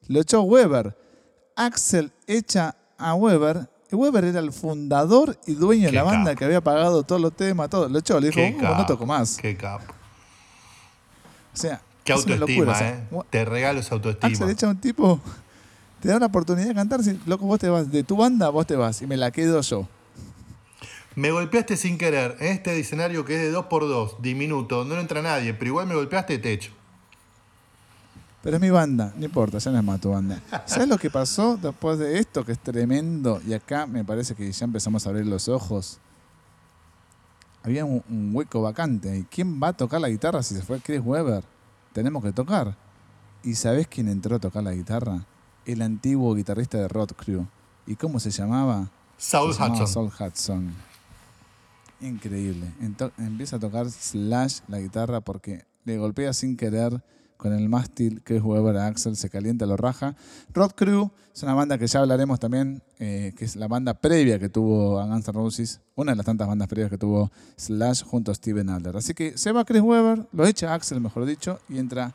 Lo echó Weber. Axel echa a Weber Y Weber era el fundador y dueño de la banda que había pagado todos los temas, todo. Lo echó, le dijo, "Uh, no toco más. Qué capo. O sea, Qué autoestima, locura, o sea, ¿eh? Te regalo esa autoestima. Axel echa un tipo, te da una oportunidad de cantar, si, loco, vos te vas, de tu banda vos te vas y me la quedo yo. Me golpeaste sin querer en este escenario que es de 2x2, diminuto, donde no entra nadie, pero igual me golpeaste techo. Pero es mi banda, no importa, ya no es más tu banda. ¿Sabes lo que pasó después de esto, que es tremendo? Y acá me parece que ya empezamos a abrir los ojos. Había un, un hueco vacante. ¿Y quién va a tocar la guitarra si se fue Chris Weber? Tenemos que tocar. ¿Y sabés quién entró a tocar la guitarra? El antiguo guitarrista de Rod Crew. ¿Y cómo se llamaba? Saul Se llamaba Hudson. Saul Hudson. Increíble. Ento- empieza a tocar Slash la guitarra porque le golpea sin querer con el mástil Chris Weber a Axel, se calienta, lo raja. Rod Crew es una banda que ya hablaremos también, eh, que es la banda previa que tuvo a Guns N' Roses, una de las tantas bandas previas que tuvo Slash junto a Steven Adler. Así que se va Chris Weber, lo echa Axel, mejor dicho, y entra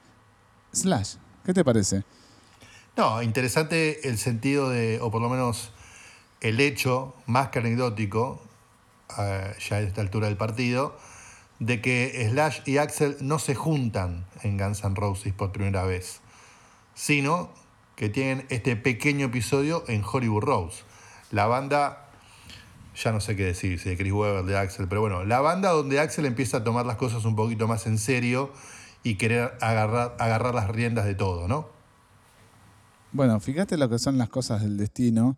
Slash. ¿Qué te parece? No, interesante el sentido de, o por lo menos el hecho más que anecdótico, ya a esta altura del partido, de que Slash y Axel no se juntan en Guns N' Roses por primera vez, sino que tienen este pequeño episodio en Hollywood Rose. La banda, ya no sé qué decir, si de Chris Webber, de Axel, pero bueno, la banda donde Axel empieza a tomar las cosas un poquito más en serio y querer agarrar, agarrar las riendas de todo, ¿no? Bueno, fíjate lo que son las cosas del destino,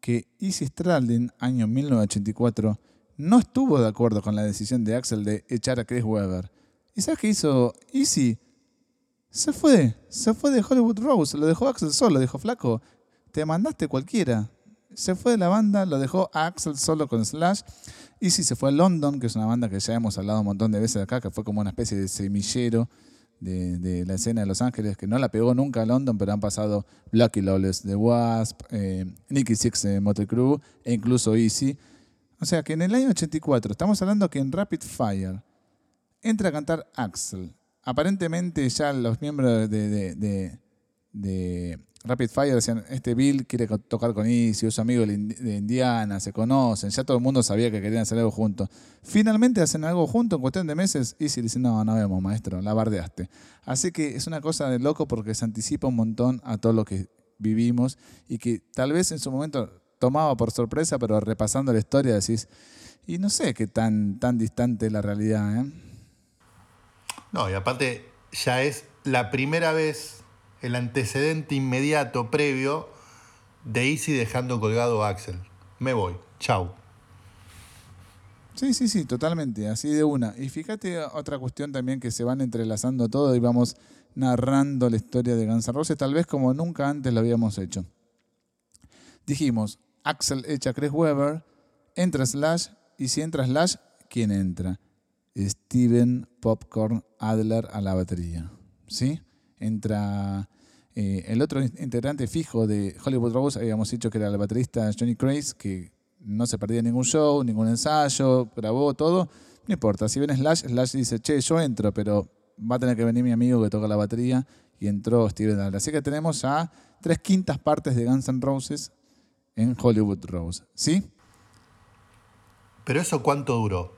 que Izzy Stradlin, año 1984, no estuvo de acuerdo con la decisión de Axel de echar a Chris Weber. ¿Y sabes qué hizo Izzy? Se fue, se fue de Hollywood Rose, lo dejó Axel solo, dijo, flaco, te mandaste cualquiera. Se fue de la banda, lo dejó Axel solo con Slash. Izzy se fue a London, que es una banda que ya hemos hablado un montón de veces acá, que fue como una especie de semillero de, de la escena de Los Ángeles, que no la pegó nunca a London, pero han pasado Lucky Lawless de Wasp, eh, Nicky Six de Motley Crue e incluso Easy. O sea que en el año 84, estamos hablando que en Rapid Fire entra a cantar Axel. Aparentemente ya los miembros de, de- Rapid Fire decían, este Bill quiere tocar con Easy, es amigo de Indiana, se conocen, ya todo el mundo sabía que querían hacer algo juntos. Finalmente hacen algo juntos en cuestión de meses, Easy dice, no, no vemos, maestro, la bardeaste. Así que es una cosa de loco porque se anticipa un montón a todo lo que vivimos y que tal vez en su momento tomaba por sorpresa, pero repasando la historia decís, y no sé qué tan, tan distante es la realidad, ¿eh? No, y aparte ya es la primera vez, el antecedente inmediato, previo, de Easy dejando colgado a Axel. Me voy, chau. Sí, sí, sí, totalmente, así de una. Y fíjate otra cuestión también que se van entrelazando todo y vamos narrando la historia de Guns N' Roses, tal vez como nunca antes lo habíamos hecho. Dijimos, Axel echa a Chris Weber, entra Slash, y si entra Slash, ¿quién entra? Steven Popcorn Adler a la batería. ¿Sí? Entra eh, el otro integrante fijo de Hollywood Rose, habíamos dicho que era el baterista Johnny Craze, que no se perdía ningún show, ningún ensayo, grabó todo. No importa, si ven Slash, Slash dice, che, yo entro, pero va a tener que venir mi amigo que toca la batería. Y entró Steven Adler. Así que tenemos ya tres quintas partes de Guns N' Roses en Hollywood Rose. ¿Sí? Pero eso cuánto duró.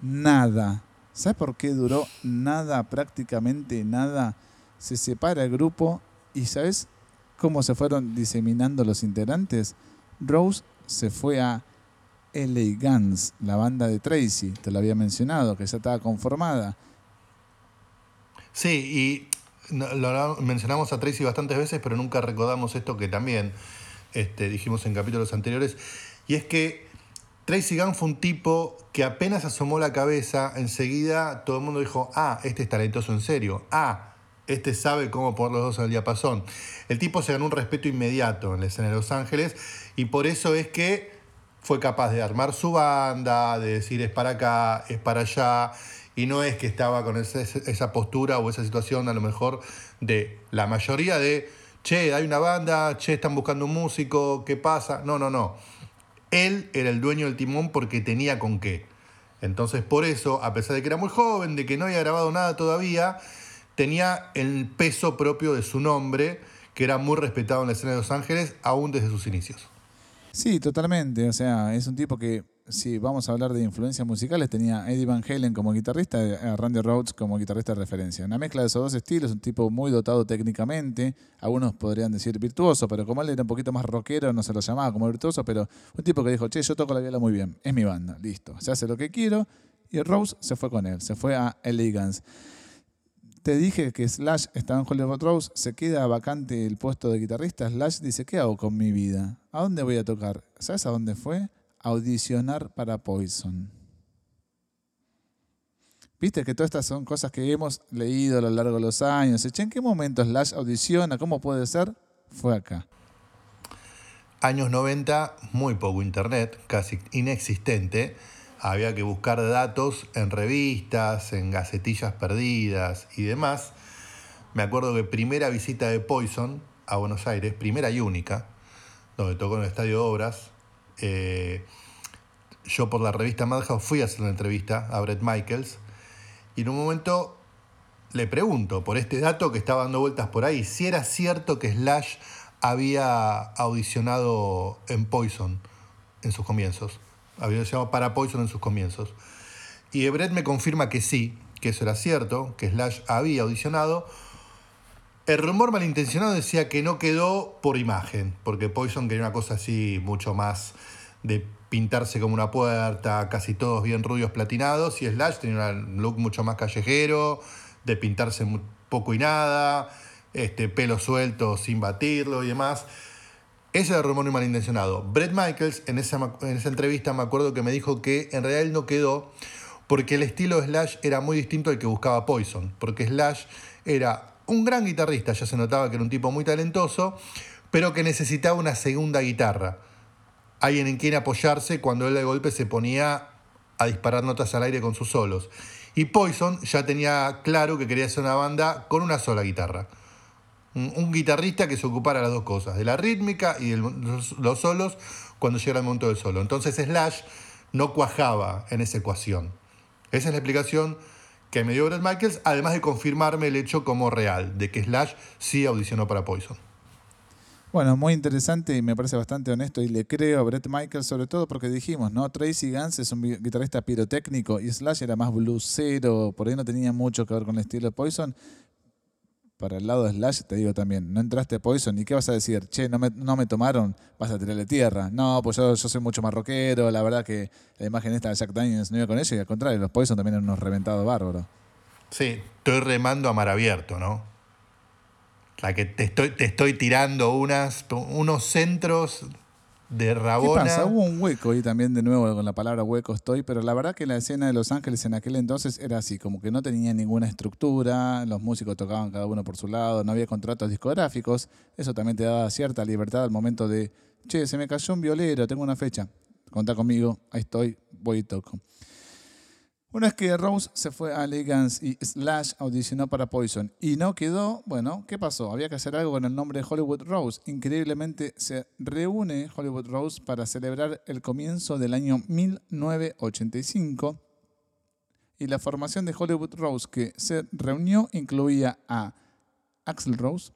Nada. ¿Sabes por qué duró nada, prácticamente nada? Se separa el grupo y ¿sabes cómo se fueron diseminando los integrantes? Rose se fue a LA Guns, la banda de Tracy, te lo había mencionado, que ya estaba conformada. Sí, y lo mencionamos a Tracy bastantes veces, pero nunca recordamos esto que también este, dijimos en capítulos anteriores. Y es que Tracy Gunn fue un tipo que apenas asomó la cabeza, enseguida todo el mundo dijo, ah, este es talentoso en serio, ah, este sabe cómo poner los dos al diapasón. El tipo se ganó un respeto inmediato en la escena de Los Ángeles y por eso es que fue capaz de armar su banda, de decir es para acá, es para allá, y no es que estaba con esa postura o esa situación a lo mejor de la mayoría de, che, hay una banda, che, están buscando un músico, ¿qué pasa? No, no, no. Él era el dueño del timón porque tenía con qué. Entonces, por eso, a pesar de que era muy joven, de que no había grabado nada todavía, tenía el peso propio de su nombre, que era muy respetado en la escena de Los Ángeles, aún desde sus inicios. Sí, totalmente. O sea, es un tipo que, si vamos a hablar de influencias musicales, tenía Eddie Van Halen como guitarrista, a Randy Rhodes como guitarrista de referencia. Una mezcla de esos dos estilos, un tipo muy dotado técnicamente, algunos podrían decir virtuoso, pero como él era un poquito más rockero, no se lo llamaba como virtuoso, pero un tipo que dijo, che, yo toco la viola muy bien, es mi banda, listo, se hace lo que quiero, y Rose se fue con él, se fue a Elegance. Te dije que Slash estaba en Hollywood Rose, se queda vacante el puesto de guitarrista. Slash dice, ¿qué hago con mi vida? ¿A dónde voy a tocar? ¿Sabes a dónde fue? Audicionar para Poison. Viste que todas estas son cosas que hemos leído a lo largo de los años. ¿En qué momento Slash audiciona? ¿Cómo puede ser? Fue acá. Años 90, muy poco internet, casi inexistente había que buscar datos en revistas, en gacetillas perdidas y demás. Me acuerdo que primera visita de Poison a Buenos Aires, primera y única, donde tocó en el Estadio de Obras, eh, yo por la revista Madhouse fui a hacer una entrevista a Brett Michaels y en un momento le pregunto por este dato que estaba dando vueltas por ahí, si era cierto que Slash había audicionado en Poison en sus comienzos había audicionado para Poison en sus comienzos. Y Brett me confirma que sí, que eso era cierto, que Slash había audicionado. El rumor malintencionado decía que no quedó por imagen, porque Poison quería una cosa así mucho más de pintarse como una puerta, casi todos bien rubios platinados, y Slash tenía un look mucho más callejero, de pintarse poco y nada, este, pelo suelto sin batirlo y demás. Ese era el rumor malintencionado. Brett Michaels, en esa, en esa entrevista, me acuerdo que me dijo que en realidad no quedó porque el estilo de Slash era muy distinto al que buscaba Poison. Porque Slash era un gran guitarrista, ya se notaba que era un tipo muy talentoso, pero que necesitaba una segunda guitarra. Alguien en quien apoyarse cuando él de golpe se ponía a disparar notas al aire con sus solos. Y Poison ya tenía claro que quería hacer una banda con una sola guitarra un, guitarrista que se ocupara las dos cosas, de la rítmica y de los, solos cuando llega el momento del solo. Entonces Slash no cuajaba en esa ecuación. Esa es la explicación que me dio Brett Michaels, además de confirmarme el hecho como real, de que Slash sí audicionó para Poison. Bueno, muy interesante y me parece bastante honesto y le creo a Brett Michaels, sobre todo porque dijimos, ¿no? Tracy Gans es un guitarrista pirotécnico y Slash era más bluesero, por ahí no tenía mucho que ver con el estilo de Poison, para el lado de Slash, te digo también, no entraste Poison, ¿y qué vas a decir? Che, no me, no me tomaron, vas a tirarle tierra. No, pues yo, yo soy mucho más rockero, la verdad que la imagen esta de Jack Daniels no iba con eso, y al contrario, los Poison también eran unos reventados bárbaros. Sí, estoy remando a mar abierto, ¿no? La que te estoy, te estoy tirando unas, unos centros de Rabona. ¿Qué pasa? Hubo un hueco ahí también, de nuevo con la palabra hueco estoy, pero la verdad que la escena de Los Ángeles en aquel entonces era así, como que no tenía ninguna estructura, los músicos tocaban cada uno por su lado, no había contratos discográficos, eso también te daba cierta libertad al momento de, che, se me cayó un violero, tengo una fecha, contá conmigo, ahí estoy, voy y toco. Una vez que Rose se fue a Elegance y Slash audicionó para Poison y no quedó, bueno, ¿qué pasó? Había que hacer algo con el nombre de Hollywood Rose. Increíblemente se reúne Hollywood Rose para celebrar el comienzo del año 1985 y la formación de Hollywood Rose que se reunió incluía a Axel Rose,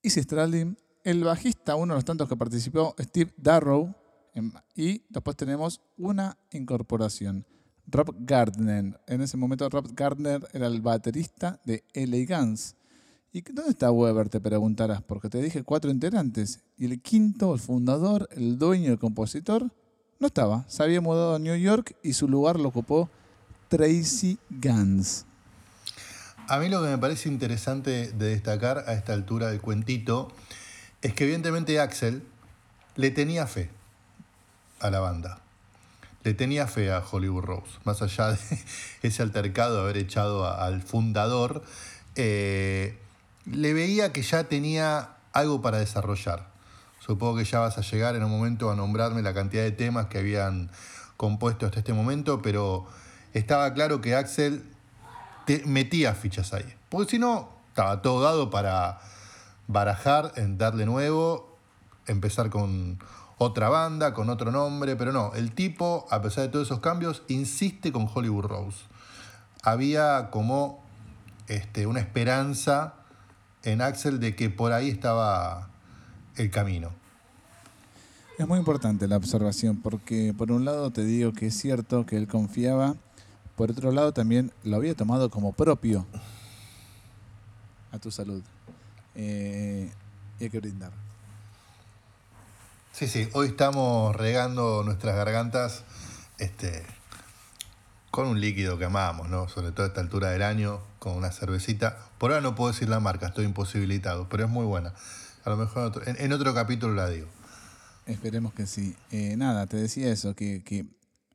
Izzy Stradlin, el bajista, uno de los tantos que participó, Steve Darrow, y después tenemos una incorporación. Rob Gardner. En ese momento Rob Gardner era el baterista de Guns. ¿Y dónde está Weber? Te preguntarás, porque te dije cuatro integrantes. Y el quinto, el fundador, el dueño, el compositor, no estaba. Se había mudado a New York y su lugar lo ocupó Tracy Guns. A mí lo que me parece interesante de destacar a esta altura del cuentito es que evidentemente Axel le tenía fe a la banda le tenía fe a Hollywood Rose, más allá de [laughs] ese altercado de haber echado al fundador, eh, le veía que ya tenía algo para desarrollar. Supongo que ya vas a llegar en un momento a nombrarme la cantidad de temas que habían compuesto hasta este momento, pero estaba claro que Axel metía fichas ahí. Porque si no, estaba todo dado para barajar, darle nuevo, empezar con otra banda, con otro nombre, pero no, el tipo, a pesar de todos esos cambios, insiste con Hollywood Rose. Había como este, una esperanza en Axel de que por ahí estaba el camino. Es muy importante la observación porque por un lado te digo que es cierto que él confiaba, por otro lado también lo había tomado como propio. A tu salud. Eh, y hay que brindar. Sí, sí, hoy estamos regando nuestras gargantas este, con un líquido que amamos, ¿no? Sobre todo a esta altura del año, con una cervecita. Por ahora no puedo decir la marca, estoy imposibilitado, pero es muy buena. A lo mejor en otro, en- otro capítulo la digo. Esperemos que sí. Eh, nada, te decía eso, que, que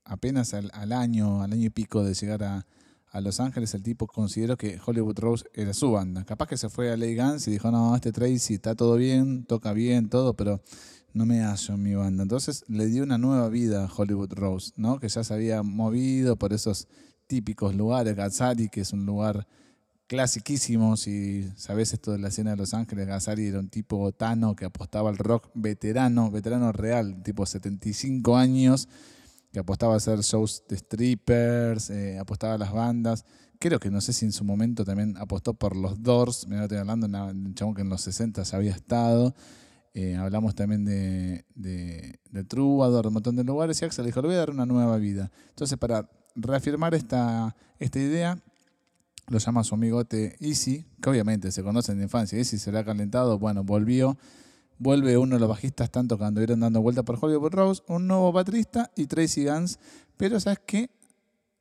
apenas al, al año, al año y pico de llegar a, a Los Ángeles, el tipo consideró que Hollywood Rose era su banda. Capaz que se fue a Lay Guns y dijo, no, este Tracy está todo bien, toca bien, todo, pero no me hallo en mi banda. Entonces le dio una nueva vida a Hollywood Rose, ¿no? Que ya se había movido por esos típicos lugares. Gazzari, que es un lugar clasiquísimo, si sabes esto de la escena de Los Ángeles, Gazzari era un tipo botano que apostaba al rock veterano, veterano real, tipo 75 años, que apostaba a hacer shows de strippers, eh, apostaba a las bandas. Creo que no sé si en su momento también apostó por los Doors, me estoy hablando un chabón que en los 60 ya había estado. Eh, hablamos también de, de, de Troubadour, un montón de lugares, y Axel dijo, le voy a dar una nueva vida. Entonces, para reafirmar esta, esta idea, lo llama su amigote Easy, que obviamente se conocen de infancia. Easy se le ha calentado, bueno, volvió. Vuelve uno de los bajistas tanto cuando anduvieron dando vuelta por Hollywood Rose, un nuevo baterista y Tracy Guns. Pero, ¿sabes qué?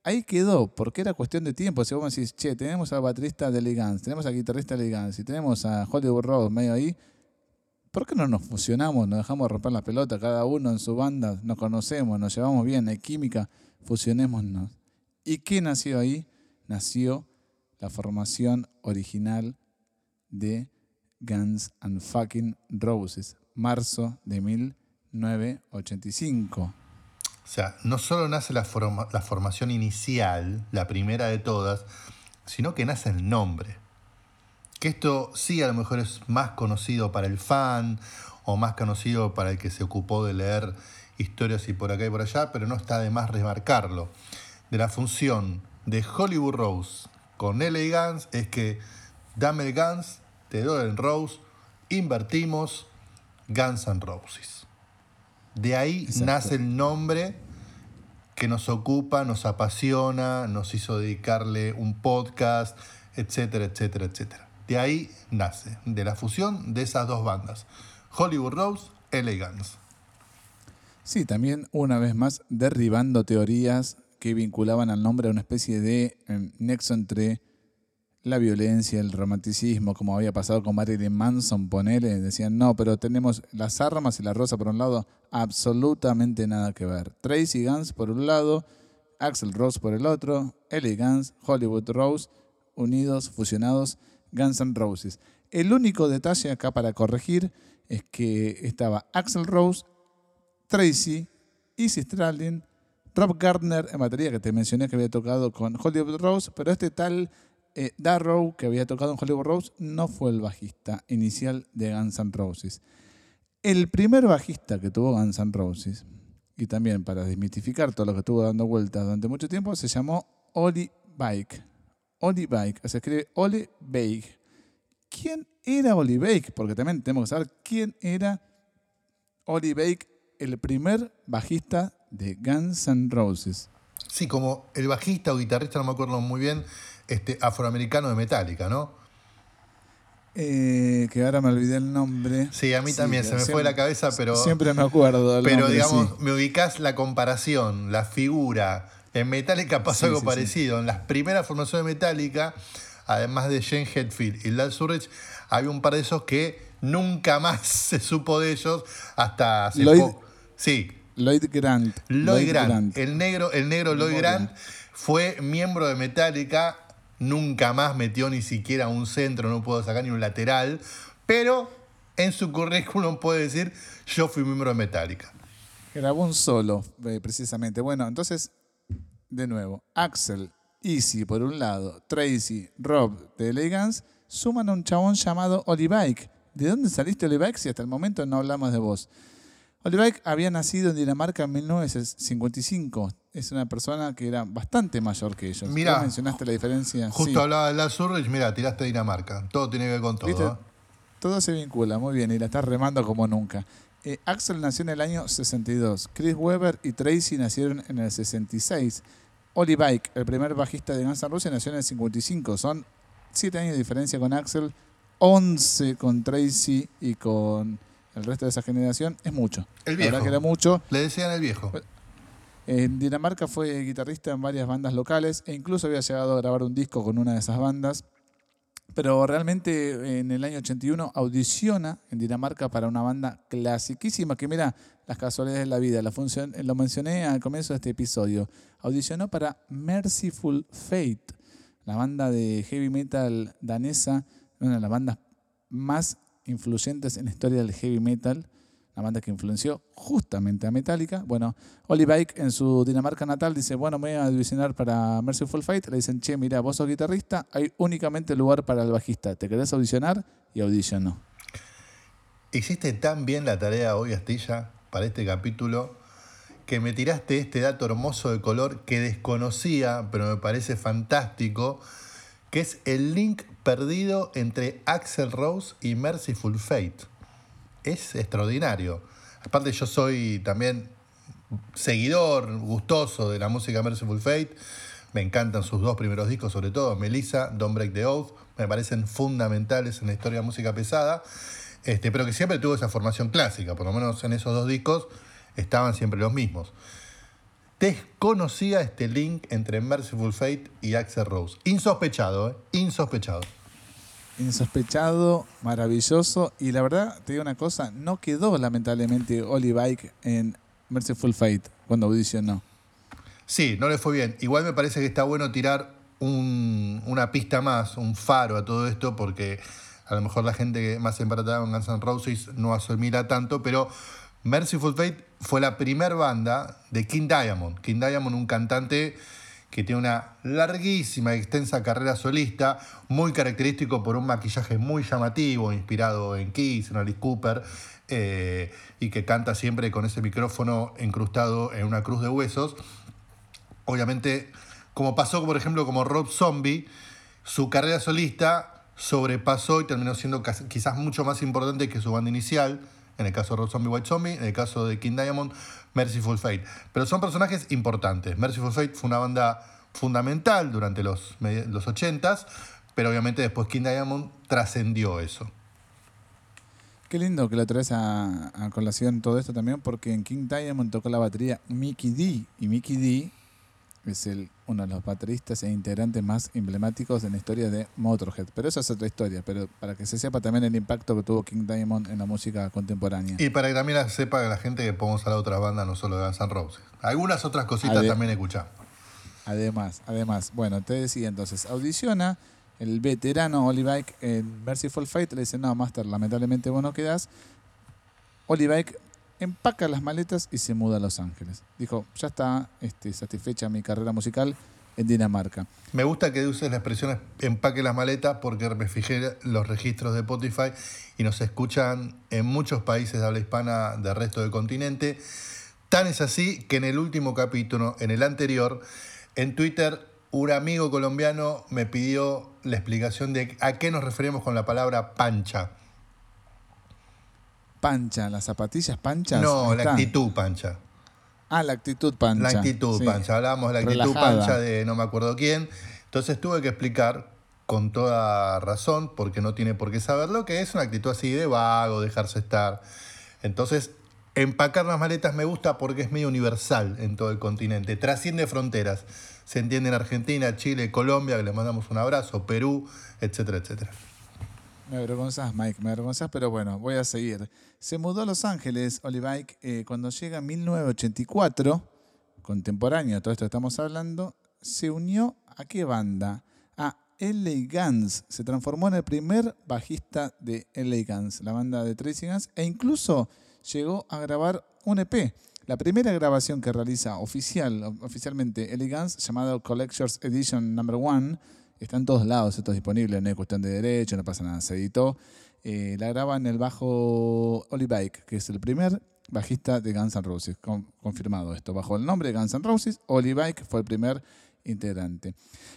Ahí quedó, porque era cuestión de tiempo. Si vos decís, che, tenemos al baterista de Lee Guns, tenemos al guitarrista de Lee Guns y tenemos a Hollywood Rose medio ahí, ¿por qué no nos fusionamos? Nos dejamos romper la pelota, cada uno en su banda, nos conocemos, nos llevamos bien, hay química, fusionémonos. ¿Y qué nació ahí? Nació la formación original de Guns and Fucking Roses, marzo de 1985. O sea, no solo nace la, forma- la formación inicial, la primera de todas, sino que nace el nombre. Que esto sí a lo mejor es más conocido para el fan o más conocido para el que se ocupó de leer historias y por acá y por allá, pero no está de más remarcarlo. De la función de Hollywood Rose con LA Guns es que dame el Guns, te doy el Rose, invertimos Guns and Roses. De ahí Exacto. nace el nombre que nos ocupa, nos apasiona, nos hizo dedicarle un podcast, etcétera, etcétera, etcétera. De ahí nace, de la fusión de esas dos bandas, Hollywood Rose, Guns. Sí, también una vez más derribando teorías que vinculaban al nombre a una especie de eh, nexo entre la violencia, el romanticismo, como había pasado con Marilyn Manson, ponele, decían, no, pero tenemos las armas y la rosa por un lado, absolutamente nada que ver. Tracy Guns por un lado, Axel Rose por el otro, Ellie Guns, Hollywood Rose, unidos, fusionados, Guns N' Roses. El único detalle acá para corregir es que estaba Axel Rose, Tracy, Izzy Stradlin, Rob Gardner en batería, que te mencioné que había tocado con Hollywood Rose, pero este tal eh, Darrow, que había tocado en Hollywood Rose, no fue el bajista inicial de Guns N' Roses. El primer bajista que tuvo Guns N' Roses, y también para desmitificar todo lo que estuvo dando vueltas durante mucho tiempo, se llamó Oli Bike. Oli Bike, se escribe Oli Bake. ¿Quién era Oli Bake? Porque también tenemos que saber quién era Oli Bake, el primer bajista de Guns N' Roses. Sí, como el bajista o guitarrista, no me acuerdo muy bien, este afroamericano de Metallica, ¿no? Eh, que ahora me olvidé el nombre. Sí, a mí también se me siempre- fue la cabeza, pero. Siempre me acuerdo Pero nombre, digamos, sí. me ubicás la comparación, la figura. En Metallica pasó Sí, algo sí, sí. parecido. En las primeras formaciones de Metallica, además de Shane Hetfield y Lars Ulrich, había un par de esos que nunca más [laughs] se supo de ellos hasta hace Lloyd- poco. Sí, Lloyd Grant. Lloyd Grant. El negro, el negro Lloyd. Grant fue miembro de Metallica, nunca más metió ni siquiera un centro, no pudo sacar ni un lateral, pero en su currículum puede decir, yo fui miembro de Metallica. Grabó un solo, eh, precisamente. Bueno, entonces, de nuevo, Axel, Easy por un lado, Tracy, Rob de Elegance, suman a un chabón llamado Olivike. ¿De dónde saliste Olivike si hasta el momento no hablamos de vos? Olivike había nacido en Dinamarca en 1955. Es una persona que era bastante mayor que ellos. Vos mencionaste la diferencia. Justo Sí. hablaba de Lars Ulrich, mira, tiraste Dinamarca. Todo tiene que ver con todo. ¿eh? Todo se vincula, muy bien, y la estás remando como nunca. Eh, Axel nació en el año 62. Chris Webber y Tracy nacieron en el 66. Oli Bike, el primer bajista de Guns N' Roses, nació en el 55. Son 7 años de diferencia con Axel, 11 con Tracy y con el resto de esa generación. Es mucho. El La viejo. verdad que era mucho. Le decían el viejo. En Dinamarca fue guitarrista en varias bandas locales e incluso había llegado a grabar un disco con una de esas bandas. Pero realmente en el año 81 audiciona en Dinamarca para una banda clasiquísima que mira las casualidades de la vida. La función, lo mencioné al comienzo de este episodio. Audicionó para Merciful Fate, la banda de heavy metal danesa, una de las bandas más influyentes en la historia del heavy metal, la banda que influenció justamente a Metallica. Bueno, Oli Bike en su Dinamarca natal dice, bueno, me voy a audicionar para Merciful Fate. Le dicen, che, mira, vos sos guitarrista, hay únicamente lugar para el bajista. ¿Te querés audicionar? Y audicionó. Hiciste tan bien la tarea hoy, Astilla, para este capítulo, que me tiraste este dato hermoso de color que desconocía, pero me parece fantástico, que es el link perdido entre Axel Rose y Merciful Fate. Es extraordinario. Aparte yo soy también seguidor, gustoso de la música Merciful Fate. Me encantan sus dos primeros discos, sobre todo Melissa, Don't Break the Oath. Me parecen fundamentales en la historia de música pesada. Este, pero que siempre tuvo esa formación clásica, por lo menos en esos dos discos estaban siempre los mismos. Desconocía este link entre Merciful Fate y Axel Rose. Insospechado, ¿eh? Insospechado. Insospechado, maravilloso. Y la verdad, te digo una cosa, no quedó lamentablemente Oli Bike en Merciful Fate cuando audicionó. Sí, no le fue bien. Igual me parece que está bueno tirar un- una pista más, un faro a todo esto, porque a lo mejor la gente más empatada con Guns N' Roses no asimila tanto, pero Merciful Fate fue la primer banda de King Diamond. King Diamond, un cantante que tiene una larguísima y extensa carrera solista, muy característico por un maquillaje muy llamativo, inspirado en Kiss, en Alice Cooper, eh, y que canta siempre con ese micrófono incrustado en una cruz de huesos obviamente, como pasó, por ejemplo, como Rob Zombie, su carrera solista sobrepasó y terminó siendo quizás mucho más importante que su banda inicial. En el caso de Rob Zombie, White Zombie, en el caso de King Diamond, Merciful Fate. Pero son personajes importantes. Merciful Fate fue una banda fundamental durante los, los 80s, pero obviamente después King Diamond trascendió eso. Qué lindo que lo traes a colación todo esto también, porque en King Diamond tocó la batería Mickey D. Y Mickey D es el, uno de los bateristas e integrantes más emblemáticos en la historia de Motorhead. Pero eso es otra historia, pero para que se sepa también el impacto que tuvo King Diamond en la música contemporánea. Y para que también sepa la gente que podemos hablar de otras bandas, no solo de Guns N' Roses. Algunas otras cositas Ade- también escuchamos. Además, además, bueno, te decía entonces, audiciona el veterano Oli Bike en Merciful Fate, le dice, no, Master, lamentablemente vos no quedás. Oli Bike empaca las maletas y se muda a Los Ángeles. Dijo, ya está este, satisfecha mi carrera musical en Dinamarca. Me gusta que uses la expresión empaque las maletas porque me fijé los registros de Spotify y nos escuchan en muchos países de habla hispana del resto del continente. Tan es así que en el último capítulo, en el anterior, en Twitter, un amigo colombiano me pidió la explicación de a qué nos referimos con la palabra pancha. Pancha, las zapatillas panchas. No, la actitud pancha. Ah, la actitud pancha. La actitud sí. pancha. Hablábamos de la actitud Relajada. pancha de no me acuerdo quién. Entonces tuve que explicar con toda razón, porque no tiene por qué saberlo, que es una actitud así de vago, dejarse estar. Entonces, empacar las maletas me gusta porque es medio universal en todo el continente. Trasciende fronteras. Se entiende en Argentina, Chile, Colombia, que les mandamos un abrazo, Perú, etcétera, etcétera. Me avergonzás, Mike, me avergonzás, pero bueno, voy a seguir. Se mudó a Los Ángeles, Olivike, eh, cuando llega en 1984, contemporáneo todo esto estamos hablando, se unió a qué banda? A LA Guns. Se transformó en el primer bajista de LA Guns, la banda de Tracy Guns, e incluso llegó a grabar un EP. La primera grabación que realiza oficial, oficialmente LA Guns, llamado Collectors Edition Number One, está en todos lados, esto es disponible, no hay cuestión de derecho, no pasa nada, se editó. Eh, la graba en el bajo Oli Bike, que es el primer bajista de Guns N' Roses, con- confirmado esto. Bajo el nombre de Guns N' Roses, Oli Bike fue el primer integrante.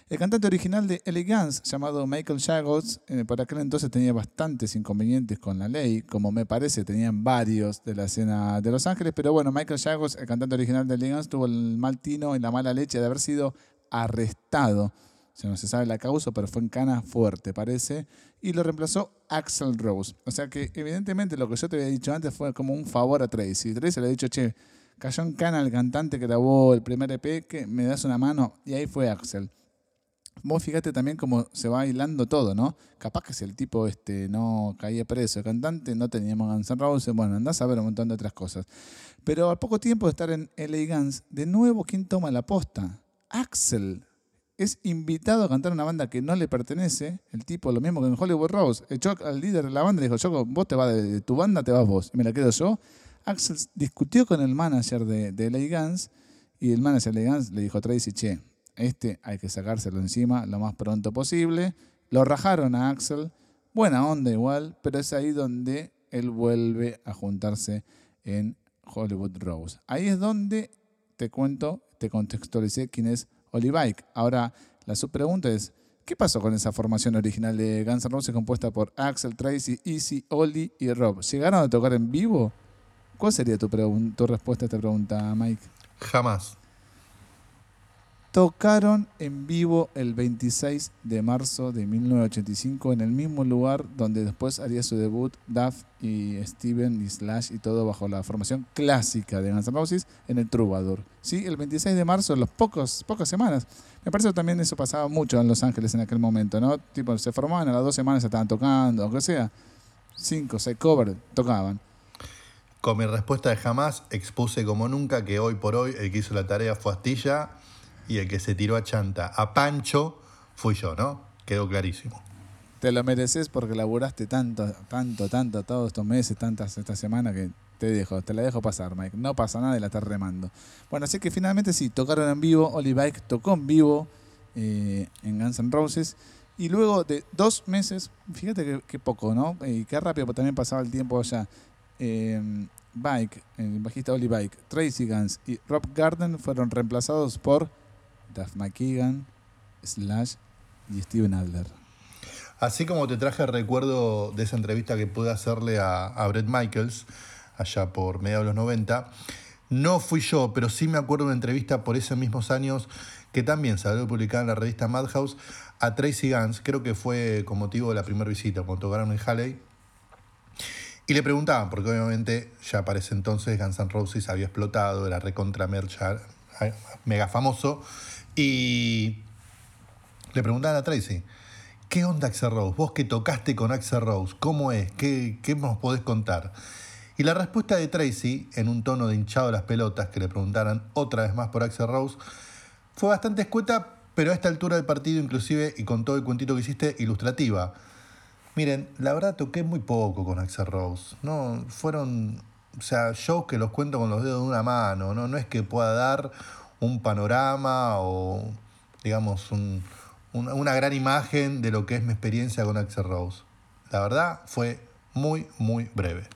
El cantante original de Elegance, llamado Michael Jagos, eh, por aquel entonces tenía bastantes inconvenientes con la ley, como me parece tenían varios de la escena de Los Ángeles, pero bueno, Michael Jagos, el cantante original de Elegance, tuvo el mal tino y la mala leche de haber sido arrestado. O sea, no se sabe la causa, pero fue en cana fuerte, parece. Y lo reemplazó Axel Rose. O sea que, evidentemente, lo que yo te había dicho antes fue como un favor a Tracy. Tracy le ha dicho, che, cayó en cana el cantante que grabó el primer EP, que me das una mano. Y ahí fue Axel. Vos fíjate también cómo se va hilando todo, ¿no? Capaz que si el tipo este, no caía preso, el cantante, no teníamos Guns N' Roses, bueno, andás a ver un montón de otras cosas. Pero al poco tiempo de estar en LA Guns, de nuevo, ¿quién toma la posta? Axel es invitado a cantar una banda que no le pertenece. El tipo, lo mismo que en Hollywood Rose, echó al líder de la banda y dijo, yo, vos te vas de, tu banda, te vas vos, y me la quedo yo. Axel discutió con el manager de, de LA Guns y el manager de LA Guns le dijo a Tracy, che, este hay que sacárselo encima lo más pronto posible. Lo rajaron a Axel, buena onda igual, pero es ahí donde él vuelve a juntarse en Hollywood Rose. Ahí es donde te cuento, te contextualicé quién es Olivike. Ahora, la subpregunta es, ¿qué pasó con esa formación original de Guns N' Roses compuesta por Axel, Tracy, Easy, Oli y Rob? ¿Llegaron a tocar en vivo? ¿Cuál sería tu, tu respuesta a esta pregunta, Mike? Jamás tocaron en vivo el 26 de marzo de 1985 en el mismo lugar donde después haría su debut Duff y Steven y Slash y todo bajo la formación clásica de Guns N' Roses en el Troubadour. Sí, el 26 de marzo, en las pocas semanas. Me parece que también eso pasaba mucho en Los Ángeles en aquel momento, ¿no? Tipo, se formaban a las dos semanas estaban tocando, aunque sea cinco, seis covers, tocaban. Con mi respuesta de jamás, expuse como nunca que hoy por hoy el que hizo la tarea fue Astilla y el que se tiró a chanta a Pancho fui yo, ¿no? Quedó clarísimo. Te lo mereces porque laburaste tanto, tanto, tanto todos estos meses, tantas esta semana que te dejo, te la dejo pasar, Mike. No pasa nada y la estás remando. Bueno, así que finalmente sí, tocaron en vivo. Oli Bike tocó en vivo eh, en Guns N' Roses. Y luego de dos meses, fíjate que, poco, ¿no? Y qué rápido también pasaba el tiempo allá. Eh, Bike, el bajista Oli Bike, Tracy Guns y Rob Garden fueron reemplazados por Duff McKagan, Slash y Steven Adler. Así como te traje el recuerdo de esa entrevista que pude hacerle a, a Brett Michaels, allá por mediados de los 90, no fui yo, pero sí me acuerdo de una entrevista por esos mismos años que también salió publicada en la revista Madhouse a Tracy Guns, creo que fue con motivo de la primera visita, cuando tocaron en Halley. Y le preguntaban, porque obviamente ya para ese entonces Guns N' Roses había explotado, era recontra mercha, mega famoso. Y le preguntaban a Tracy, ¿qué onda Axel Rose? Vos que tocaste con Axel Rose, ¿cómo es? ¿Qué, ¿Qué nos podés contar? Y la respuesta de Tracy, en un tono de hinchado las pelotas, que le preguntaran otra vez más por Axel Rose, fue bastante escueta, pero a esta altura del partido, inclusive, y con todo el cuentito que hiciste, ilustrativa. Miren, la verdad toqué muy poco con Axel Rose. No, fueron, o sea, shows que los cuento con los dedos de una mano. No, no es que pueda dar un panorama o, digamos, una gran imagen de lo que es mi experiencia con Axel Rose. La verdad fue muy, muy breve.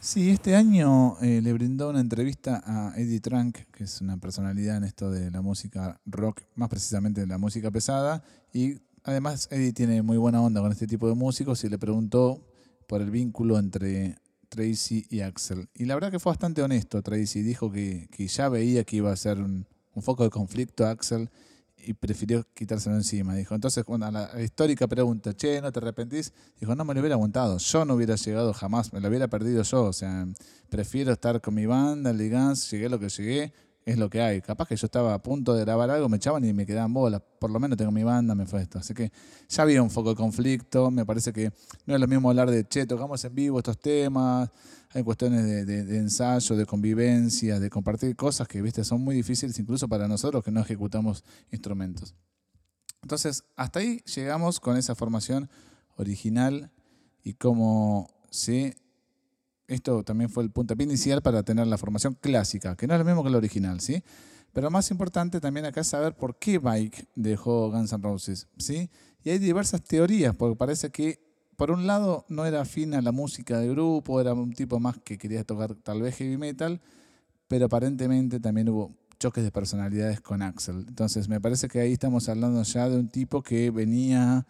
Sí, este año eh, le brindó una entrevista a Eddie Trunk, que es una personalidad en esto de la música rock, más precisamente de la música pesada, y además Eddie tiene muy buena onda con este tipo de músicos y le preguntó por el vínculo entre Tracy y Axel. Y la verdad que fue bastante honesto Tracy. Dijo que, ya veía que iba a ser un, foco de conflicto Axel y prefirió quitárselo encima. Dijo, entonces, cuando a la histórica pregunta, che, ¿no te arrepentís? Dijo, no me lo hubiera aguantado. Yo no hubiera llegado jamás, me lo hubiera perdido yo. O sea, prefiero estar con mi banda, el Gans, llegué lo que llegué es lo que hay. Capaz que yo estaba a punto de grabar algo, me echaban y me quedaban bolas. Por lo menos tengo mi banda, me fue esto. Así que ya había un foco de conflicto. Me parece que no es lo mismo hablar de, che, tocamos en vivo estos temas. Hay cuestiones de, ensayo, de convivencia, de compartir cosas que, viste, son muy difíciles incluso para nosotros que no ejecutamos instrumentos. Entonces, hasta ahí llegamos con esa formación original y cómo se esto también fue el puntapié inicial para tener la formación clásica, que no es lo mismo que la original, ¿sí? Pero más importante también acá es saber por qué Bike dejó Guns N' Roses, ¿sí? Y hay diversas teorías, porque parece que por un lado no era afín a la música de grupo, era un tipo más que quería tocar tal vez heavy metal, pero aparentemente también hubo choques de personalidades con Axel. Entonces me parece que ahí estamos hablando ya de un tipo que venía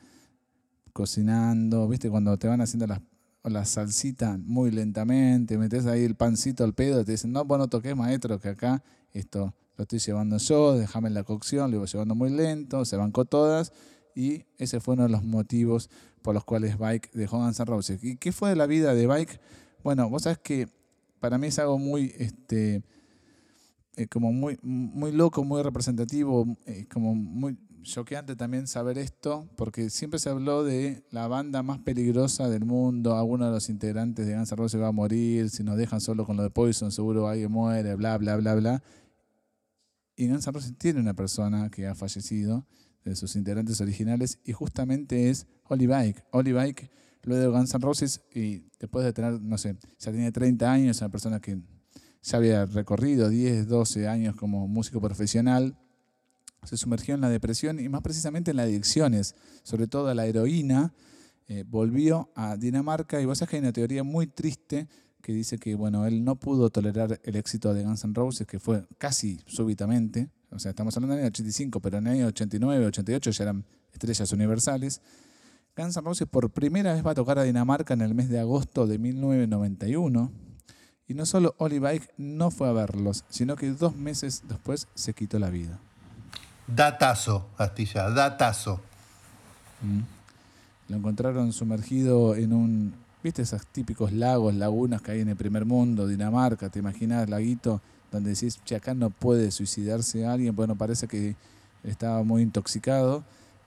cocinando, ¿viste? Cuando te van haciendo las, las salsitas muy lentamente, metes ahí el pancito al pedo, te dicen, no, bueno, toques maestro, que acá esto lo estoy llevando yo, déjame la cocción, lo iba llevando muy lento, se bancó todas y ese fue uno de los motivos por los cuales Bike dejó Guns N' Roses. ¿Y qué fue de la vida de Bike? Bueno, vos sabés que para mí es algo muy, este, eh, como muy, muy loco, muy representativo, eh, como muy choqueante también saber esto, porque siempre se habló de la banda más peligrosa del mundo, alguno de los integrantes de Guns N' Roses va a morir, si nos dejan solo con lo de Poison seguro alguien muere, bla, bla, bla, bla. Y Guns N' Roses tiene una persona que ha fallecido de sus integrantes originales y justamente es Oli Bike. Oli Bike, luego de Guns N' Roses y después de tener, no sé, ya tenía 30 años, una persona que ya había recorrido 10, 12 años como músico profesional, se sumergió en la depresión y más precisamente en las adicciones, sobre todo a la heroína, eh, volvió a Dinamarca y vos sabés que hay una teoría muy triste que dice que bueno, él no pudo tolerar el éxito de Guns N' Roses, que fue casi súbitamente, o sea, estamos hablando del año 85, pero en el año 89, 88 ya eran estrellas universales. Guns N' Roses por primera vez va a tocar a Dinamarca en el mes de agosto de 1991. Y no solo Oli Bike no fue a verlos, sino que dos meses después se quitó la vida. Datazo, Astilla, datazo. Mm. Lo encontraron sumergido en un, ¿viste esos típicos lagos, lagunas que hay en el primer mundo, Dinamarca? ¿Te imaginas, laguito, donde decís, che, acá no puede suicidarse alguien? Bueno, parece que estaba muy intoxicado.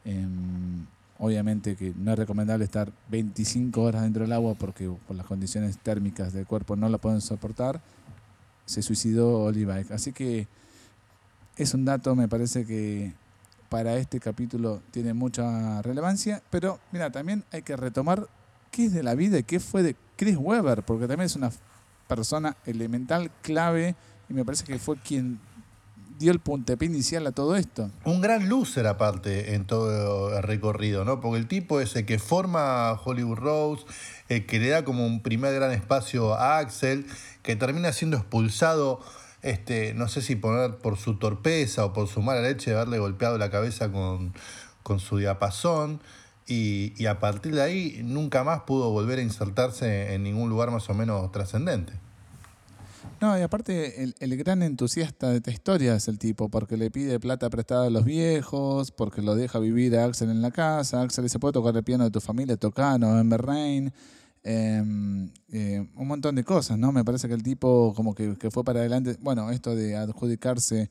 Em, obviamente que no es recomendable estar 25 horas dentro del agua porque por las condiciones térmicas del cuerpo no la pueden soportar. Se suicidó Oliver. Así que es un dato, me parece que para este capítulo tiene mucha relevancia, pero mira, también hay que retomar qué es de la vida y qué fue de Chris Webber, porque también es una persona elemental, clave, y me parece que fue quien dio el puntapié inicial a todo esto. Un gran loser aparte en todo el recorrido, ¿no? Porque el tipo es el que forma Hollywood Rose, el que le da como un primer gran espacio a Axel, que termina siendo expulsado este, no sé si poner por su torpeza o por su mala leche de haberle golpeado la cabeza con, su diapasón. Y, a partir de ahí nunca más pudo volver a insertarse en ningún lugar más o menos trascendente. No, y aparte el, gran entusiasta de esta historia es el tipo, porque le pide plata prestada a los viejos, porque lo deja vivir a Axel en la casa, Axel dice, ¿puedo tocar el piano de tu familia? Tocano, Ember Rain. Em, eh, un montón de cosas, ¿no? Me parece que el tipo como que, fue para adelante, bueno, esto de adjudicarse,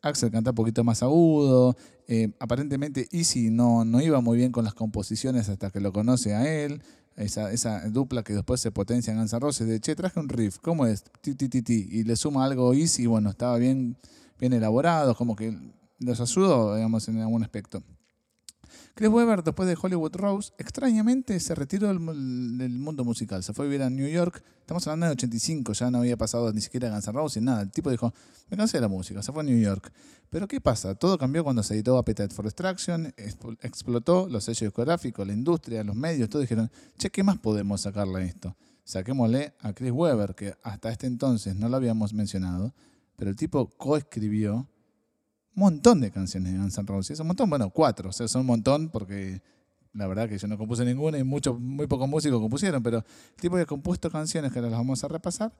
Axel canta un poquito más agudo, eh, aparentemente Easy no, no iba muy bien con las composiciones hasta que lo conoce a él, esa, esa dupla que después se potencia en Guns de che, traje un riff, ¿cómo es? Ti, ti, ti, ti, y le suma algo Easy, bueno, estaba bien, bien elaborado, como que los ayudó, digamos, en algún aspecto. Chris Webber, después de Hollywood Rose, extrañamente se retiró del, mundo musical. Se fue a vivir a New York. Estamos hablando de 85, ya no había pasado ni siquiera Guns N' Roses, nada. El tipo dijo, me cansé de la música, se fue a New York. Pero ¿qué pasa? Todo cambió cuando se editó Appetite for Destruction, explotó los sellos discográficos, la industria, los medios, todos dijeron, che, ¿qué más podemos sacarle a esto? Saquémosle a Chris Webber, que hasta este entonces no lo habíamos mencionado, pero el tipo coescribió montón de canciones de Guns N' Roses. Un montón, bueno, cuatro. O sea, son un montón porque la verdad que yo no compuse ninguna y muchos, muy pocos músicos compusieron, pero el tipo que ha compuesto canciones que las vamos a repasar,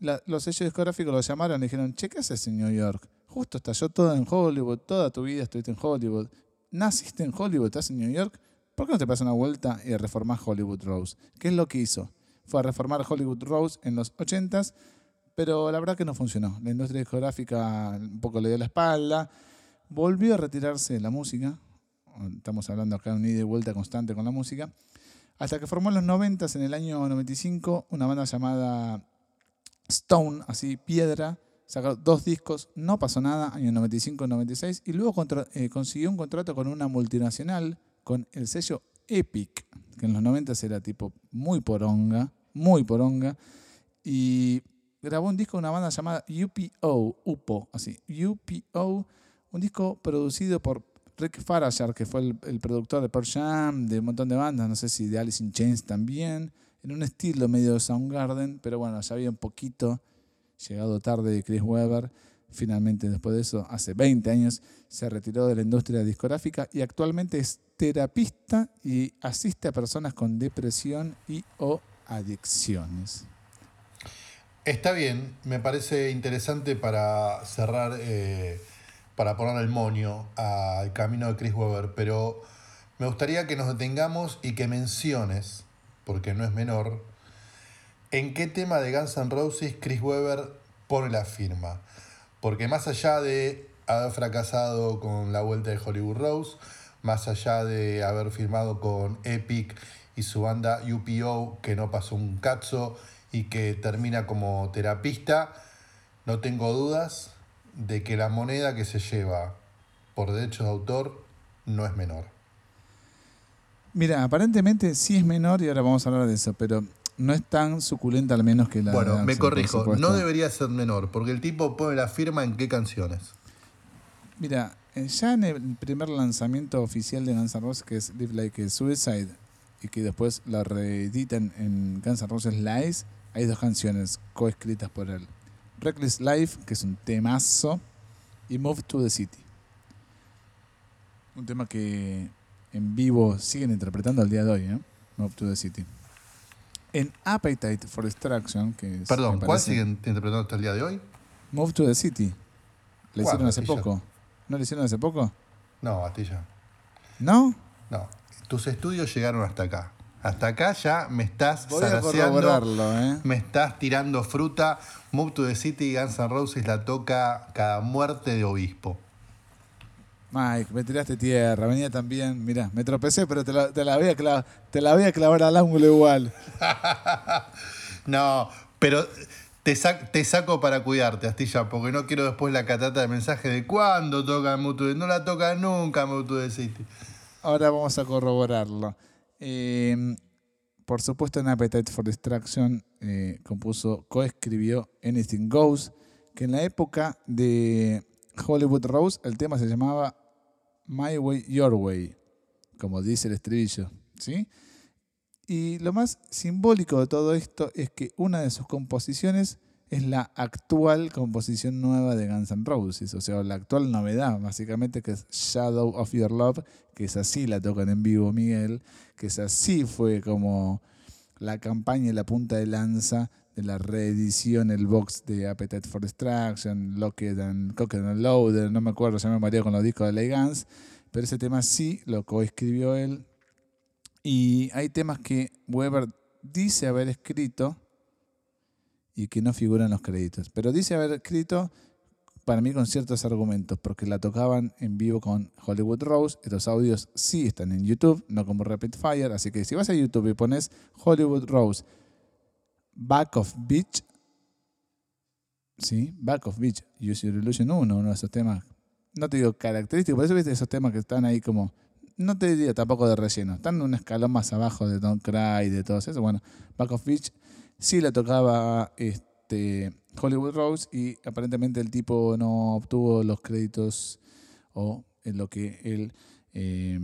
los sellos discográficos lo llamaron y dijeron, che, ¿qué haces en New York? Justo estalló todo en Hollywood, toda tu vida estuviste en Hollywood, naciste en Hollywood, estás en New York, ¿por qué no te pasas una vuelta y reformás Hollywood Rose? ¿Qué es lo que hizo? Fue a reformar Hollywood Rose en los 80s pero la verdad que no funcionó. La industria discográfica un poco le dio la espalda, volvió a retirarse de la música, estamos hablando acá de un ida y vuelta constante con la música, hasta que formó en los 90, en el año 95, una banda llamada Stone, así, Piedra, sacó dos discos, no pasó nada, año 95-96, y luego eh, consiguió un contrato con una multinacional, con el sello Epic, que en los 90 era tipo muy poronga, muy poronga, y grabó un disco de una banda llamada UPO, UPO, así, UPO, un disco producido por Rick Farashar, que fue el, productor de Pearl Jam, de un montón de bandas, no sé si de Alice in Chains también, en un estilo medio de Soundgarden, pero bueno, ya había un poquito llegado tarde de Chris Webber. finalmente después de eso, hace 20 años, se retiró de la industria discográfica y actualmente es terapista y asiste a personas con depresión y o adicciones. Está bien, me parece interesante para cerrar, eh, para poner el monio al camino de Chris Webber, pero me gustaría que nos detengamos y que menciones, porque no es menor, en qué tema de Guns N' Roses Chris Webber pone la firma. Porque más allá de haber fracasado con la vuelta de Hollywood Rose, más allá de haber firmado con Epic y su banda UPO, que no pasó un cazo y que termina como terapista, no tengo dudas de que la moneda que se lleva por derechos de autor no es menor. Mira, aparentemente sí es menor y ahora vamos a hablar de eso, pero no es tan suculenta al menos que la Bueno, de me Axl, corrijo, no debería ser menor, porque el tipo pone la firma en qué canciones. Mira, eh, ya en el primer lanzamiento oficial de Guns N' Roses, que es Live Like a Suicide, y que después la reeditan en Guns N' Roses Live, hay dos canciones coescritas por él. Reckless Life, que es un temazo, y Move to the City. Un tema que en vivo siguen interpretando al día de hoy, ¿eh? Move to the City. En Appetite for Destruction, que es, Perdón, ¿cuál parece- siguen interpretando hasta el día de hoy? Move to the City. ¿La hicieron ¿Cuándo, hace poco? ¿No la hicieron hace poco? No, Astilla. ¿No? No. Tus estudios llegaron hasta acá. Hasta acá ya me estás Voy zaraseando, ¿eh? me estás tirando fruta. Move to the City, Guns N' Roses la toca cada muerte de obispo. Mike, me tiraste tierra, venía también. Mirá, me tropecé, pero te la, te la voy, a clavar, te la voy a clavar al ángulo igual. [laughs] No, pero te, sac- te saco para cuidarte, Astilla, porque no quiero después la catata de mensaje de cuándo toca Move to the No la toca nunca Move to the City. Ahora vamos a corroborarlo. Eh, por supuesto, en Appetite for Destruction eh, compuso, coescribió Anything Goes, que en la época de Hollywood Rose el tema se llamaba My Way, Your Way, como dice el estribillo. ¿sí? Y lo más simbólico de todo esto es que una de sus composiciones es la actual composición nueva de Guns N' Roses, o sea, la actual novedad, básicamente, que es Shadow of Your Love, que es así, la tocan en vivo Miguel, que es así, fue como la campaña y la punta de lanza de la reedición, el box de Appetite for Destruction, Locked and, Cocked and Loaded, no me acuerdo, ya me mareé con los discos de Lay Guns, pero ese tema sí lo coescribió él. Y hay temas que Weber dice haber escrito y que no figuran en los créditos. Pero dice haber escrito para mí con ciertos argumentos, porque la tocaban en vivo con Hollywood Rose. Estos audios sí están en YouTube, no como Rapid Fire. Así que si vas a YouTube y pones Hollywood Rose Back of Beach, ¿sí? Back of Beach, Use Your Illusion 1, uno de esos temas, no te digo característicos, por eso viste esos temas que están ahí como, no te diría tampoco de relleno, están un escalón más abajo de Don't Cry, de todo eso. Bueno, Back of Beach sí la tocaba este, Hollywood Rose y aparentemente el tipo no obtuvo los créditos o en lo que él eh,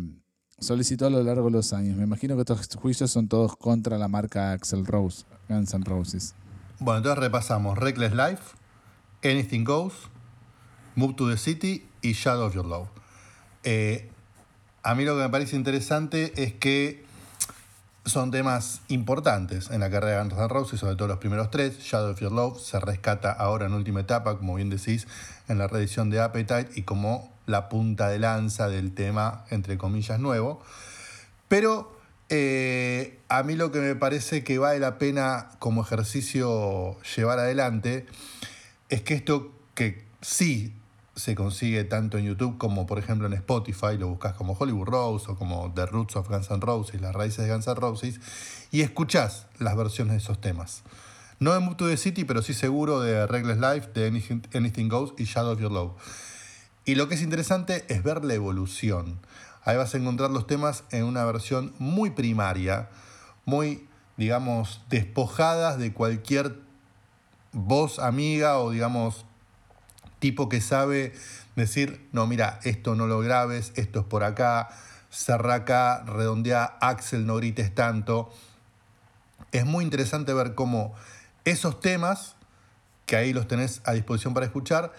solicitó a lo largo de los años. Me imagino que estos juicios son todos contra la marca Axel Rose, Guns N' Roses. Bueno, entonces repasamos Reckless Life, Anything Goes, Move to the City y Shadow of Your Love. Eh, a mí lo que me parece interesante es que son temas importantes en la carrera de Guns N' Roses, sobre todo los primeros tres. Shadow of Your Love se rescata ahora en última etapa, como bien decís, en la reedición de Appetite y como la punta de lanza del tema, entre comillas, nuevo. Pero eh, a mí lo que me parece que vale la pena como ejercicio llevar adelante es que esto que sí se consigue tanto en YouTube como por ejemplo en Spotify, lo buscas como Hollywood Rose o como The Roots of Guns N' Roses, las raíces de Guns N' Roses, y escuchás las versiones de esos temas. No de Move to the City, pero sí seguro de Reckless Life, de Anything, Anything Goes y Shadow of Your Love. Y lo que es interesante es ver la evolución. Ahí vas a encontrar los temas en una versión muy primaria, muy, digamos, despojadas de cualquier voz amiga o, digamos, tipo que sabe decir, no, mira, esto no lo grabes, esto es por acá, cerra acá, redondea, Axel, no grites tanto. Es muy interesante ver cómo esos temas, que ahí los tenés a disposición para escuchar,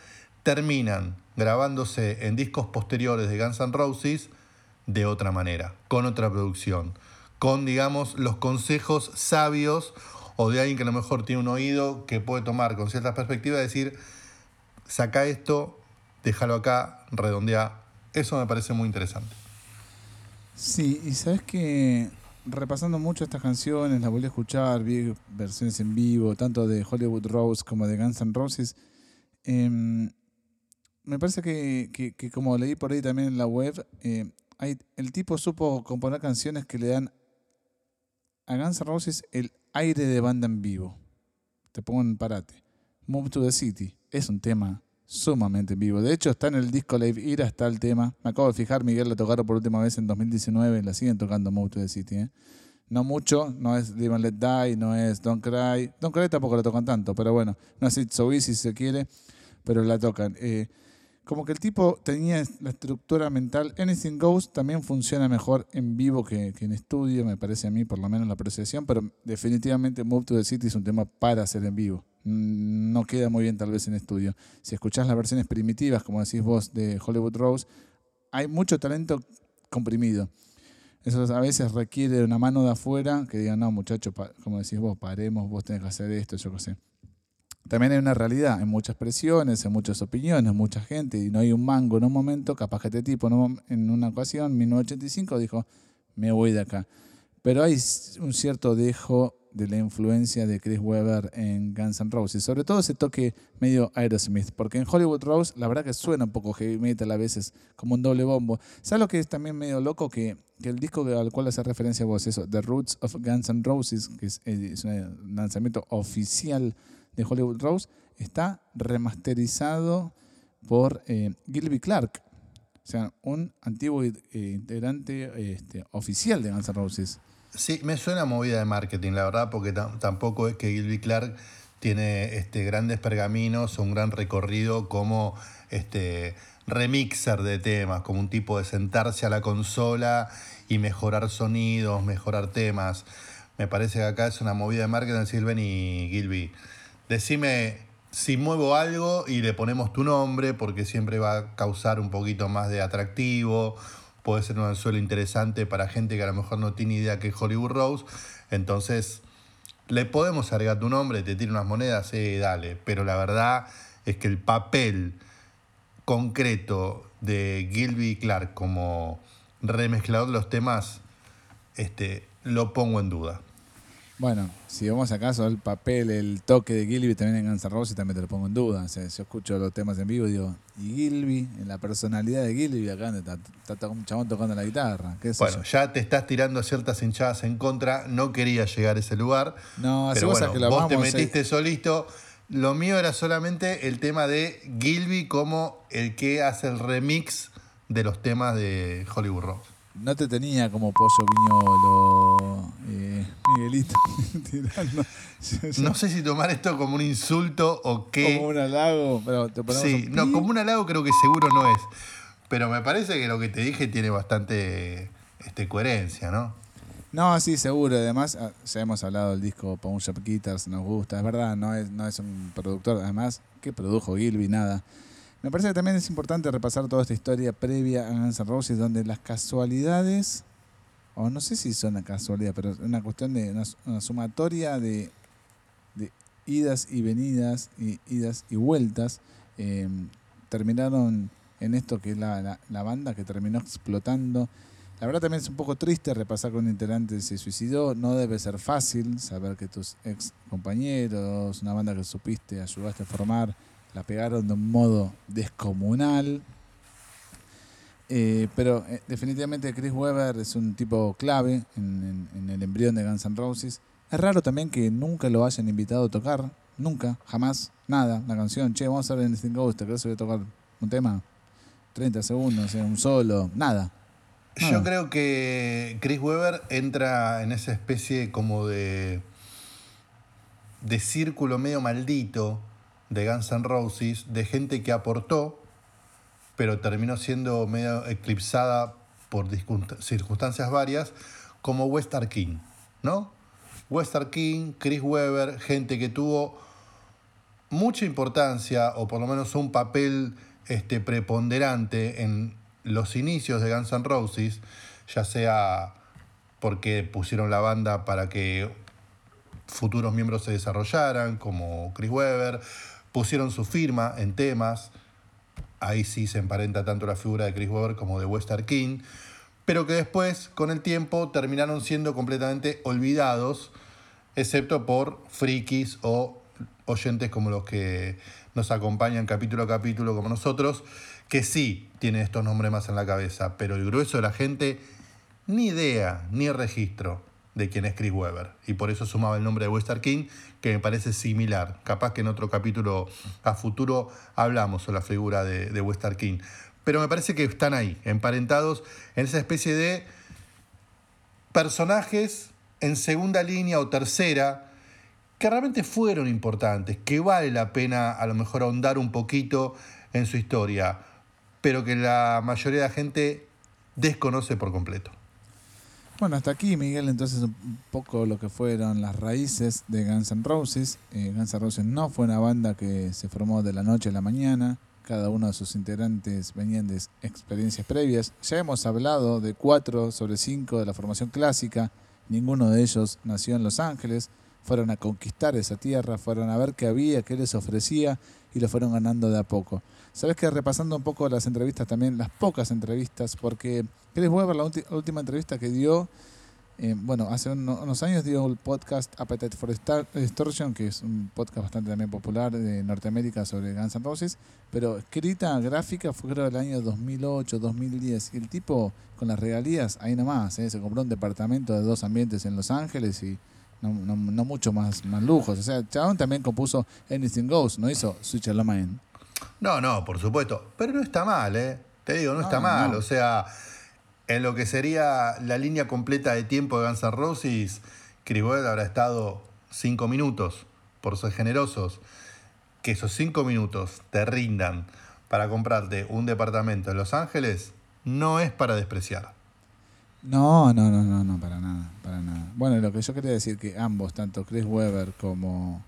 terminan grabándose en discos posteriores de Guns N' Roses de otra manera, con otra producción, con, digamos, los consejos sabios o de alguien que a lo mejor tiene un oído que puede tomar con cierta perspectiva decir, saca esto, déjalo acá, redondea. Eso me parece muy interesante. Sí, y sabes que repasando mucho estas canciones, las volví a escuchar, vi versiones en vivo, tanto de Hollywood Rose como de Guns N' Roses. Em, me parece que, como leí por ahí también en la web, eh, hay, el tipo supo componer canciones que le dan a Guns N' Roses el aire de banda en vivo. Te pongo en parate. Move to the City es un tema sumamente en vivo. De hecho, está en el disco Live Ira, está el tema. Me acabo de fijar, Miguel lo tocaron por última vez en 2019, la siguen tocando to the City. ¿eh? No mucho, no es Live and Let Die, no es Don't Cry. Don't Cry tampoco la tocan tanto, pero bueno, no es It's So Easy si se quiere, pero la tocan. Eh, como que el tipo tenía la estructura mental. Anything Goes también funciona mejor en vivo que, que, en estudio, me parece a mí, por lo menos la apreciación, pero definitivamente Move to the City es un tema para hacer en vivo. Mm, no queda muy bien tal vez en estudio. Si escuchás las versiones primitivas, como decís vos, de Hollywood Rose, hay mucho talento comprimido. Eso a veces requiere una mano de afuera que diga, no, muchacho, como decís vos, paremos, vos tenés que hacer esto, yo qué sé. También hay una realidad, hay muchas presiones, hay muchas opiniones, mucha gente, y no hay un mango en un momento, capaz que este tipo en una ocasión, 1985, dijo, me voy de acá. Pero hay un cierto dejo de la influencia de Chris Webber en Guns N' Roses, sobre todo ese toque medio Aerosmith, porque en Hollywood Rose la verdad que suena un poco heavy metal a veces, como un doble bombo. ¿Sabes lo que es también medio loco? Que, que el disco al cual hace referencia vos, eso, The Roots of Guns N' Roses, que es, eh, un lanzamiento oficial de Hollywood Rose, está remasterizado por eh, Gilby Clark, o sea, un antiguo eh, integrante este, oficial de Guns N' Roses. Sí, me suena movida de marketing, la verdad, porque tampoco es que Gilby Clark tiene este, grandes pergaminos o un gran recorrido como este, remixer de temas, como un tipo de sentarse a la consola y mejorar sonidos, mejorar temas. Me parece que acá es una movida de marketing, Silven y Gilby. Decime si muevo algo y le ponemos tu nombre, porque siempre va a causar un poquito más de atractivo puede ser un anzuelo interesante para gente que a lo mejor no tiene idea que es Hollywood Rose. Entonces, le podemos agregar tu nombre, te tira unas monedas, sí, dale. Pero la verdad es que el papel concreto de Gilby Clark como remezclador de los temas, este, lo pongo en duda. Bueno, si vamos acaso el papel, el toque de Gilby también en Guns N' Roses también te lo pongo en duda. O sea, yo escucho los temas en vivo y digo, ¿y Gilby? En la personalidad de Gilby acá está, está, un chabón tocando la guitarra. bueno, ya te estás tirando ciertas hinchadas en contra. No quería llegar a ese lugar. No, pero bueno, que vos te metiste solito. Lo mío era solamente el tema de Gilby como el que hace el remix de los temas de Hollywood Rock. No te tenía como pollo viñolo, eh, Miguelito, [laughs] No sé si tomar esto como un insulto o qué. Como un halago, pero te Sí, no, como un halago creo que seguro no es. Pero me parece que lo que te dije tiene bastante este, coherencia, ¿no? No, sí, seguro. Además, ah, ya hemos hablado del disco Pawn Shop Guitars, nos gusta, es verdad, no es, no es un productor. Además, ¿qué produjo Gilby? Nada. Me parece que también es importante repasar toda esta historia previa a Guns N' Roses, donde las casualidades, o no sé si son una casualidad, pero una cuestión de una, sumatoria de, idas y venidas, y idas y vueltas, em, terminaron en esto que es la, banda que terminó explotando. La verdad también es un poco triste repasar con un integrante se suicidó. No debe ser fácil saber que tus ex compañeros, una banda que supiste, ayudaste a formar, la pegaron de un modo descomunal. Eh, pero eh, definitivamente Chris Webber es un tipo clave en, el embrión de Guns N' Roses. Es raro también que nunca lo hayan invitado a tocar. Nunca, jamás, nada. La canción, che, vamos a ver en Anything Ghost, ¿te crees que voy a tocar un tema? 30 segundos, un solo, nada. Yo creo que Chris Webber entra en esa especie como de, de círculo medio maldito de Guns N' Roses de gente que aportó, pero terminó siendo medio eclipsada por circunstancias varias, como Westar King, ¿no? Westar King, Chris Webber, gente que tuvo mucha importancia, o por lo menos un papel este, preponderante en los inicios de Guns N' Roses, ya sea porque pusieron la banda para que futuros miembros se desarrollaran, como Chris Webber, pusieron su firma en temas, ahí sí se emparenta tanto la figura de Chris Webber como de Western King, pero que después, con el tiempo, terminaron siendo completamente olvidados, excepto por frikis o oyentes como los que nos acompañan capítulo a capítulo como nosotros, que sí tienen estos nombres más en la cabeza, pero el grueso de la gente ni idea, ni registro de quién es Chris Webber. Y por eso sumaba el nombre de Western King, que me parece similar. Capaz que en otro capítulo a futuro hablamos sobre la figura de, de King. Pero me parece que están ahí, emparentados en esa especie de personajes en segunda línea o tercera que realmente fueron importantes, que vale la pena a lo mejor ahondar un poquito en su historia, pero que la mayoría de la gente desconoce por completo. Bueno, hasta aquí, Miguel, entonces un poco lo que fueron las raíces de Guns N' Roses. Eh, Guns N' Roses no fue una banda que se formó de la noche a la mañana. Cada uno de sus integrantes venían de experiencias previas. Ya hemos hablado de cuatro sobre cinco de la formación clásica. Ninguno de ellos nació en Los Ángeles. Fueron a conquistar esa tierra, fueron a ver qué había, qué les ofrecía y lo fueron ganando de a poco. Sabes que repasando un poco las entrevistas también, las pocas entrevistas, porque Chris Weber, la, la última entrevista que dio, eh, bueno, hace unos años dio el podcast Appetite for Extortion, que es un podcast bastante también popular de Norteamérica sobre Guns N' Roses, pero escrita gráfica fue creo del año 2008, 2010, y el tipo con las regalías, ahí nomás, eh, se compró un departamento de dos ambientes en Los Ángeles y no, no, no mucho más, más lujos. O sea, Chabón también compuso Anything Goes, no hizo Switch a Mind. No, no, por supuesto. Pero no está mal, ¿eh? Te digo, no, está mal. O sea, en lo que sería la línea completa de tiempo de Guns N' Roses, habrá estado cinco minutos, por ser generosos. Que esos cinco minutos te rindan para comprarte un departamento en Los Ángeles, no es para despreciar. No, no, no, no, no, para nada, para nada. Bueno, lo que yo quería decir que ambos, tanto Chris Webber como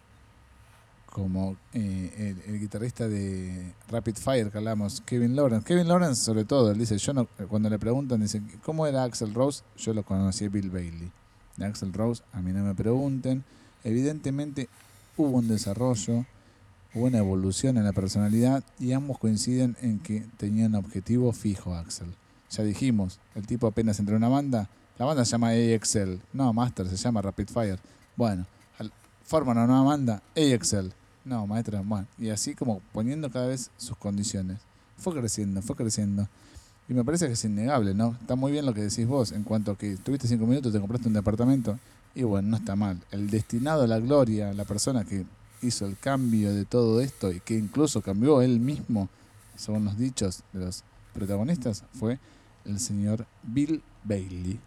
como eh, el, guitarrista de Rapid Fire que hablamos, Kevin Lawrence. Kevin Lawrence, sobre todo, él dice, yo no, cuando le preguntan, dice, ¿cómo era Axel Rose? Yo lo conocí Bill Bailey. De Axel Rose, a mí no me pregunten. Evidentemente hubo un desarrollo, hubo una evolución en la personalidad y ambos coinciden en que tenían objetivo fijo, Axel. Ya dijimos, el tipo apenas entró en una banda, la banda se llama AXL, no Master, se llama Rapid Fire. Bueno, forman una nueva banda, AXL no, maestra, bueno. Y así como poniendo cada vez sus condiciones. Fue creciendo, fue creciendo. Y me parece que es innegable, ¿no? Está muy bien lo que decís vos en cuanto a que tuviste cinco minutos, te compraste un departamento. Y bueno, no está mal. El destinado a la gloria, la persona que hizo el cambio de todo esto y que incluso cambió él mismo, según los dichos de los protagonistas, fue el señor Bill Bailey.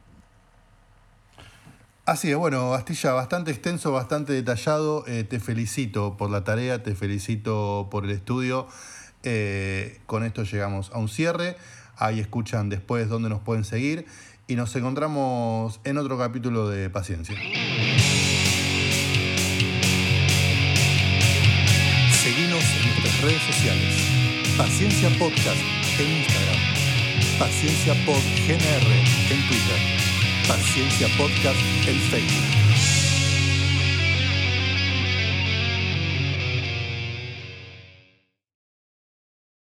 Así es, bueno, Bastilla, bastante extenso, bastante detallado. Eh, te felicito por la tarea, te felicito por el estudio. Eh, con esto llegamos a un cierre. Ahí escuchan después dónde nos pueden seguir. Y nos encontramos en otro capítulo de Paciencia. Seguimos en nuestras redes sociales. Paciencia Podcast. Paciencia Pod GNR en Twitter. Paciencia Podcast, el Facebook.